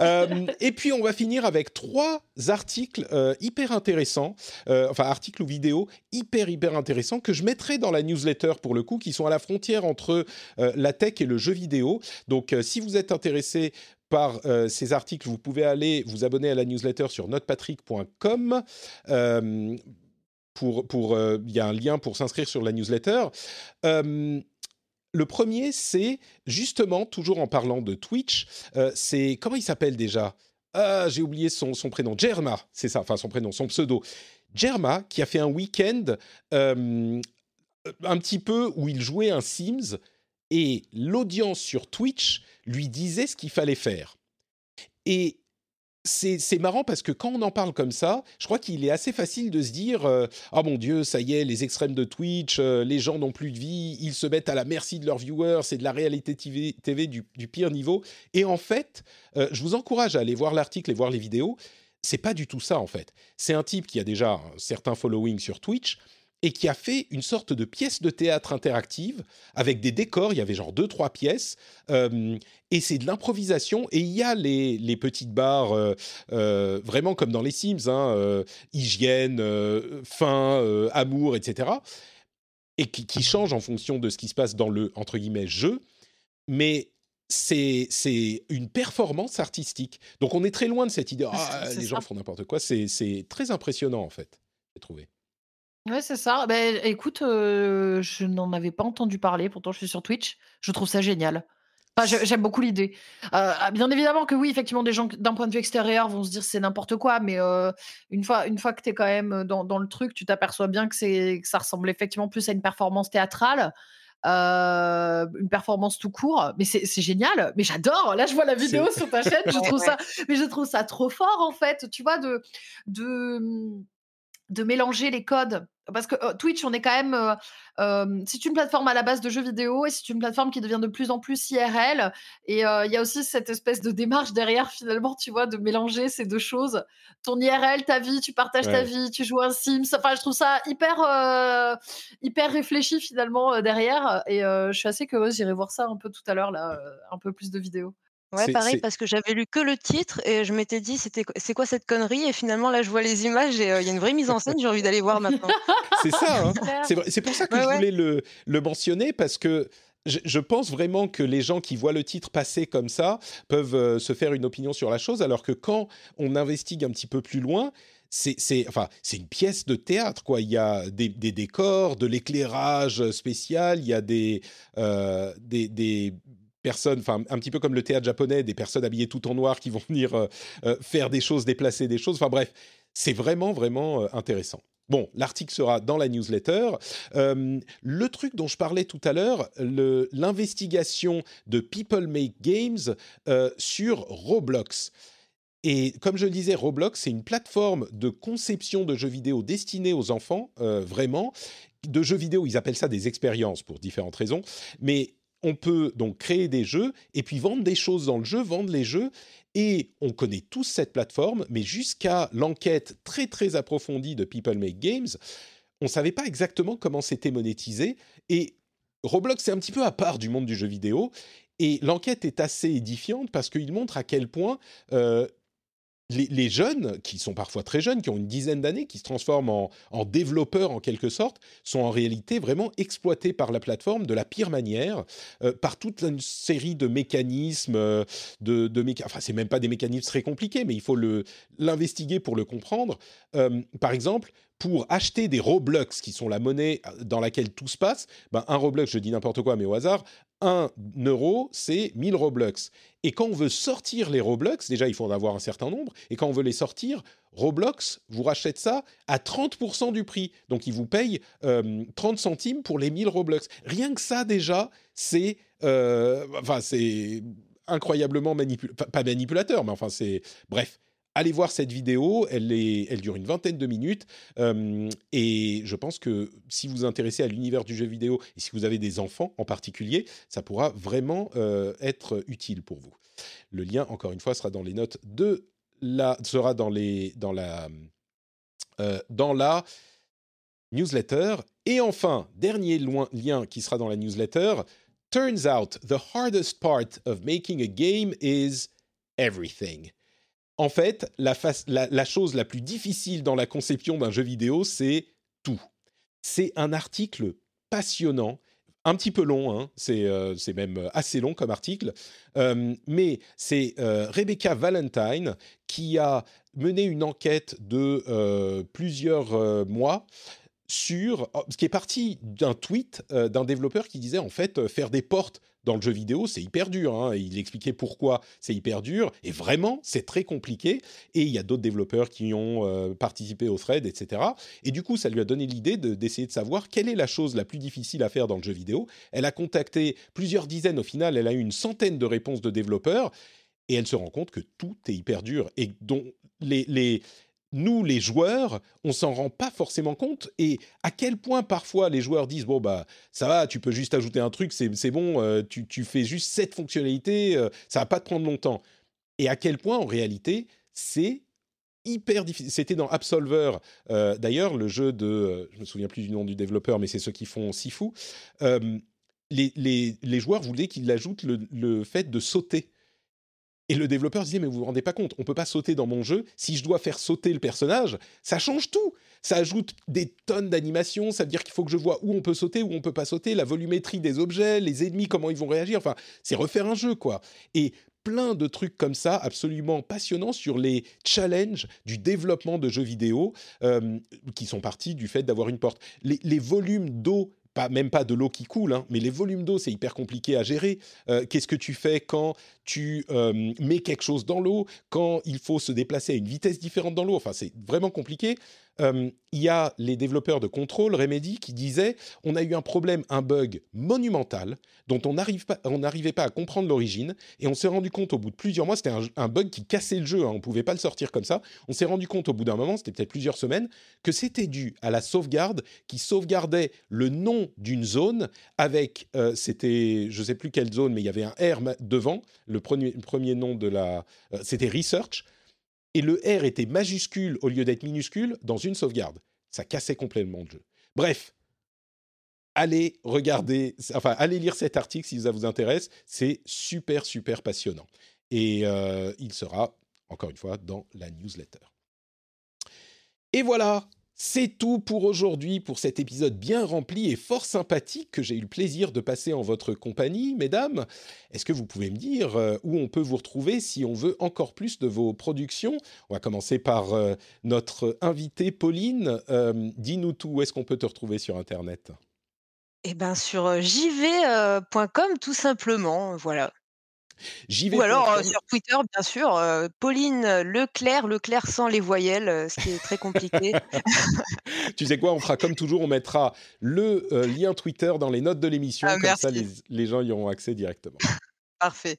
Euh, et puis on va finir avec trois articles euh, hyper intéressants, enfin articles ou vidéos hyper hyper intéressants que je mettrai dans la newsletter pour le coup, qui sont à la frontière entre la tech et le jeu vidéo. Donc si vous êtes intéressé par euh, ces articles, vous pouvez aller vous abonner à la newsletter sur notepatrick.com. Euh, pour, pour, euh, il y a un lien pour s'inscrire sur la newsletter. le premier, c'est justement, toujours en parlant de Twitch, c'est, comment il s'appelle déjà? Ah, J'ai oublié son, son prénom, Germa, c'est ça, enfin son prénom, son pseudo. Germa, qui a fait un week-end un petit peu où il jouait un Sims et l'audience sur Twitch lui disait ce qu'il fallait faire. Et c'est marrant parce que quand on en parle comme ça, je crois qu'il est assez facile de se dire euh, Ah mon Dieu, ça y est, les extrêmes de Twitch, euh, les gens n'ont plus de vie, ils se mettent à la merci de leurs viewers, c'est de la réalité TV, du, pire niveau. Et en fait, euh, je vous encourage à aller voir l'article et voir les vidéos. C'est pas du tout ça en fait. C'est un type qui a déjà un certain following sur Twitch et qui a fait une sorte de pièce de théâtre interactive avec des décors. Il y avait genre deux, trois pièces. Euh, et c'est de l'improvisation. Et il y a les, les petites barres, euh, euh, vraiment comme dans les Sims, hein, hygiène, faim, amour, etc. Et qui, qui changent en fonction de ce qui se passe dans le, entre guillemets, jeu. Mais c'est une performance artistique. Donc on est très loin de cette idée, ah, les gens font n'importe quoi. C'est très impressionnant en fait, j'ai trouvé. Ouais, c'est ça. Ben, écoute, je n'en avais pas entendu parler, pourtant je suis sur Twitch. Je trouve ça génial. j'aime beaucoup l'idée. Ah, bien évidemment que oui, effectivement, des gens d'un point de vue extérieur vont se dire c'est n'importe quoi, mais une fois, une fois que tu es quand même dans, dans le truc, tu t'aperçois bien que, que ça ressemble effectivement plus à une performance théâtrale. une performance tout court, mais c'est génial, mais j'adore. Là, je vois la vidéo sur ta chaîne, je trouve ça, mais je trouve ça trop fort en fait, tu vois, de de mmh, de mélanger les codes parce que Twitch, on est quand même, c'est une plateforme à la base de jeux vidéo et c'est une plateforme qui devient de plus en plus IRL. Et il y a aussi cette espèce de démarche derrière, finalement, tu vois, de mélanger ces deux choses. Ton IRL, ta vie, tu partages ta vie, tu joues un Sims. Enfin, je trouve ça hyper, hyper réfléchi finalement derrière. Et je suis assez curieuse, j'irai voir ça un peu tout à l'heure, là, un peu plus de vidéos. Ouais, pareil, parce que j'avais lu que le titre et je m'étais dit, c'était c'est quoi cette connerie? Et finalement, là, je vois les images et il y a une vraie mise en scène, j'ai envie d'aller voir maintenant. c'est ça, hein. c'est pour ça que je voulais le, le, mentionner, parce que je, pense vraiment que les gens qui voient le titre passer comme ça peuvent se faire une opinion sur la chose, alors que quand on investigue un petit peu plus loin, c'est enfin, une pièce de théâtre, quoi. Il y a des, des décors, de l'éclairage spécial, il y a des, des, des personnes, enfin un petit peu comme le théâtre japonais, des personnes habillées tout en noir qui vont venir euh, euh, faire des choses, déplacer des choses. Enfin bref, c'est vraiment vraiment euh, intéressant. Bon, l'article sera dans la newsletter. le truc dont je parlais tout à l'heure, l'investigation de People Make Games sur Roblox. Et comme je le disais, Roblox, c'est une plateforme de conception de jeux vidéo destinée aux enfants, vraiment. De jeux vidéo, ils appellent ça des expériences pour différentes raisons. Mais on peut donc créer des jeux et puis vendre des choses dans le jeu, vendre les jeux. Et on connaît tous cette plateforme, mais jusqu'à l'enquête très très approfondie de People Make Games, on ne savait pas exactement comment c'était monétisé. Et Roblox est un petit peu à part du monde du jeu vidéo. Et l'enquête est assez édifiante parce qu'il montre à quel point euh, les, jeunes, qui sont parfois très jeunes, qui ont une dizaine d'années, qui se transforment en, développeurs en quelque sorte, sont en réalité vraiment exploités par la plateforme de la pire manière, euh, par toute une série de mécanismes, euh, de, de enfin c'est même pas des mécanismes très compliqués, mais il faut l'investiguer pour le comprendre. Euh, par exemple, pour acheter des Roblox, qui sont la monnaie dans laquelle tout se passe, ben un Roblox, je dis n'importe quoi, mais au hasard, 1 euro, c'est 1000 Roblox. Et quand on veut sortir les Roblox, déjà il faut en avoir un certain nombre, et quand on veut les sortir, Roblox vous rachète ça à 30% du prix. Donc il vous paye 30 euh, centimes pour les 1000 Roblox. Rien que ça déjà, c'est... Euh, c'est incroyablement manipulateur, pas manipulateur, mais enfin c'est... Bref, allez voir cette vidéo, elle, dure une vingtaine de minutes, euh, et je pense que si vous vous intéressez à l'univers du jeu vidéo, et si vous avez des enfants en particulier, ça pourra vraiment euh, être utile pour vous. Le lien, encore une fois, sera dans les notes de la... sera dans, euh, dans la newsletter. Et enfin, dernier lien qui sera dans la newsletter, Turns out the hardest part of making a game is everything en fait, la, chose la plus difficile dans la conception d'un jeu vidéo, c'est tout. C'est un article passionnant, un petit peu long, hein, euh, c'est même assez long comme article, euh, mais c'est euh, Rebecca Valentine qui a mené une enquête de plusieurs mois sur oh, ce qui est parti d'un tweet d'un développeur qui disait en fait faire des portes dans le jeu vidéo, c'est hyper dur. Hein. Il expliquait pourquoi c'est hyper dur. Et vraiment, c'est très compliqué. Et il y a d'autres développeurs qui ont euh, participé au thread, etc. Et du coup, ça lui a donné l'idée d'essayer de, savoir quelle est la chose la plus difficile à faire dans le jeu vidéo. Elle a contacté plusieurs dizaines. Au final, elle a eu une centaine de réponses de développeurs. Et elle se rend compte que tout est hyper dur et dont les, les, nous, les joueurs, on s'en rend pas forcément compte et à quel point parfois les joueurs disent bon bah ça va, tu peux juste ajouter un truc, c'est bon, euh, tu, fais juste cette fonctionnalité, euh, ça va pas te prendre longtemps. Et à quel point en réalité c'est hyper difficile. C'était dans Absolver, euh, d'ailleurs, le jeu de, euh, je me souviens plus du nom du développeur, mais c'est ceux qui font Sifu. Les, les, les, joueurs voulaient qu'il ajoute le, le, fait de sauter. Et le développeur disait, mais vous vous rendez pas compte, on peut pas sauter dans mon jeu. Si je dois faire sauter le personnage, ça change tout. Ça ajoute des tonnes d'animations, ça veut dire qu'il faut que je vois où on peut sauter, où on peut pas sauter, la volumétrie des objets, les ennemis, comment ils vont réagir. Enfin, c'est refaire un jeu, quoi. Et plein de trucs comme ça, absolument passionnants sur les challenges du développement de jeux vidéo euh, qui sont partis du fait d'avoir une porte. Les, les volumes d'eau pas, même pas de l'eau qui coule, hein, mais les volumes d'eau, c'est hyper compliqué à gérer. Euh, Qu'est-ce que tu fais quand tu euh, mets quelque chose dans l'eau, quand il faut se déplacer à une vitesse différente dans l'eau? Enfin, c'est vraiment compliqué. Il y a les développeurs de contrôle, Remedy, qui disaient on a eu un problème, un bug monumental dont on n'arrivait pas, à comprendre l'origine et on s'est rendu compte au bout de plusieurs mois, c'était un, bug qui cassait le jeu, hein, on ne pouvait pas le sortir comme ça. On s'est rendu compte au bout d'un moment, c'était peut-être plusieurs semaines, que c'était dû à la sauvegarde qui sauvegardait le nom d'une zone avec, euh, c'était, je ne sais plus quelle zone, mais il y avait un R devant, le premier, le premier nom de la, euh, c'était Research et le R était majuscule au lieu d'être minuscule dans une sauvegarde. Ça cassait complètement le jeu. Bref, allez regarder, enfin, allez lire cet article si ça vous intéresse. C'est super, super passionnant. Et euh, il sera, encore une fois, dans la newsletter. Et voilà, c'est tout pour aujourd'hui, pour cet épisode bien rempli et fort sympathique que j'ai eu le plaisir de passer en votre compagnie, mesdames. Est-ce que vous pouvez me dire euh, où on peut vous retrouver si on veut encore plus de vos productions? On va commencer par euh, notre invitée Pauline. Euh, Dis-nous tout, où est-ce qu'on peut te retrouver sur Internet? Eh bien sur jv.com tout simplement, voilà. J'y vais Ou alors euh, sur Twitter, bien sûr, euh, Pauline Leclerc, Leclerc sans les voyelles, euh, ce qui est très compliqué. tu sais quoi, on fera comme toujours, on mettra le lien Twitter dans les notes de l'émission, Ah, comme merci. ça les, les gens y auront accès directement. Parfait.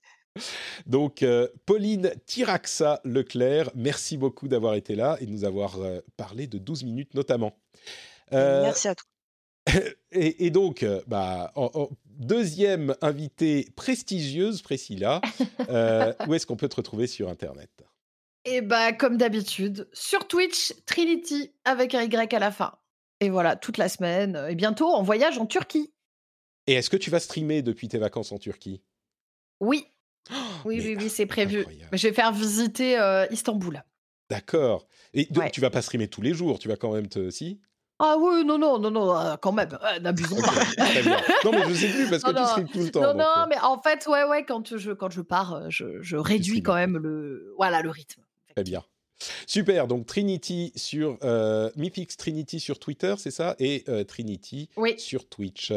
Donc, Pauline Tiraxa Leclerc, merci beaucoup d'avoir été là et de nous avoir parlé de 12 minutes notamment. Merci à toi. et, et donc, bah, en- en- deuxième invitée prestigieuse, Priscilla, euh, où est-ce qu'on peut te retrouver sur Internet? Et bah, comme d'habitude, sur Twitch, Trinity avec un Y à la fin. Et voilà, toute la semaine. Et bientôt en voyage en Turquie. Et est-ce que tu vas streamer depuis tes vacances en Turquie? Oui. Oui, mais oui, oui, c'est prévu. incroyable. Je vais faire visiter euh, Istanbul. D'accord. Et donc, Ouais. tu vas pas streamer tous les jours, tu vas quand même te... Si? Ah oui, non, non, non, non, euh, quand même, euh, n'abusons pas. très bien. Non, mais je sais plus, parce que Non, tu streames tout le temps. Non, donc, non, euh, mais en fait, ouais, ouais, quand je, quand je pars, je, je réduis quand même le, voilà, le rythme. Très bien. Super, donc Trinity sur euh, Mythix Trinity sur Twitter, c'est ça Et euh, Trinity Oui. sur Twitch.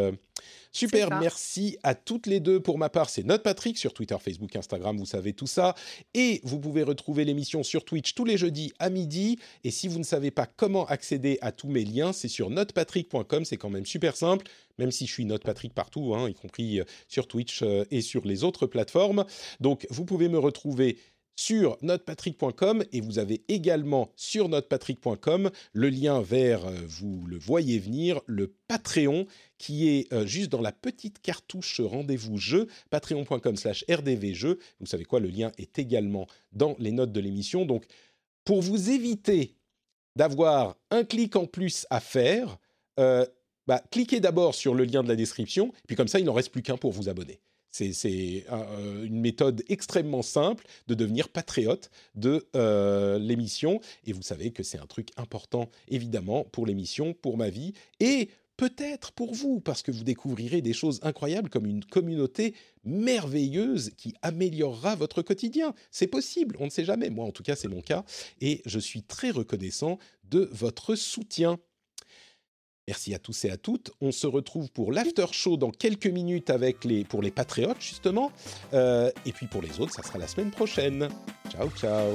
Super, merci à toutes les deux. Pour ma part, c'est Note Patrick sur Twitter, Facebook, Instagram, vous savez tout ça. Et vous pouvez retrouver l'émission sur Twitch tous les jeudis à midi. Et si vous ne savez pas comment accéder à tous mes liens, c'est sur notepatrick.com, c'est quand même super simple. Même si je suis Note Patrick partout, hein, y compris euh, sur Twitch euh, et sur les autres plateformes. Donc, vous pouvez me retrouver sur notepatrick.com et vous avez également sur notepatrick.com le lien vers, euh, vous le voyez venir, le Patreon qui est euh, juste dans la petite cartouche rendez-vous jeu, patreon.com slash rdvjeu. Vous savez quoi, le lien est également dans les notes de l'émission. Donc, pour vous éviter d'avoir un clic en plus à faire, euh, bah, cliquez d'abord sur le lien de la description, puis comme ça, il n'en reste plus qu'un pour vous abonner. C'est euh, une méthode extrêmement simple de devenir patriote de euh, l'émission. Et vous savez que c'est un truc important, évidemment, pour l'émission, pour ma vie, et peut-être pour vous, parce que vous découvrirez des choses incroyables comme une communauté merveilleuse qui améliorera votre quotidien. C'est possible, on ne sait jamais. Moi, en tout cas, c'est mon cas. Et je suis très reconnaissant de votre soutien. Merci à tous et à toutes. On se retrouve pour l'after show dans quelques minutes avec les, pour les patriotes, justement. Euh, et puis pour les autres, ça sera la semaine prochaine. Ciao, ciao.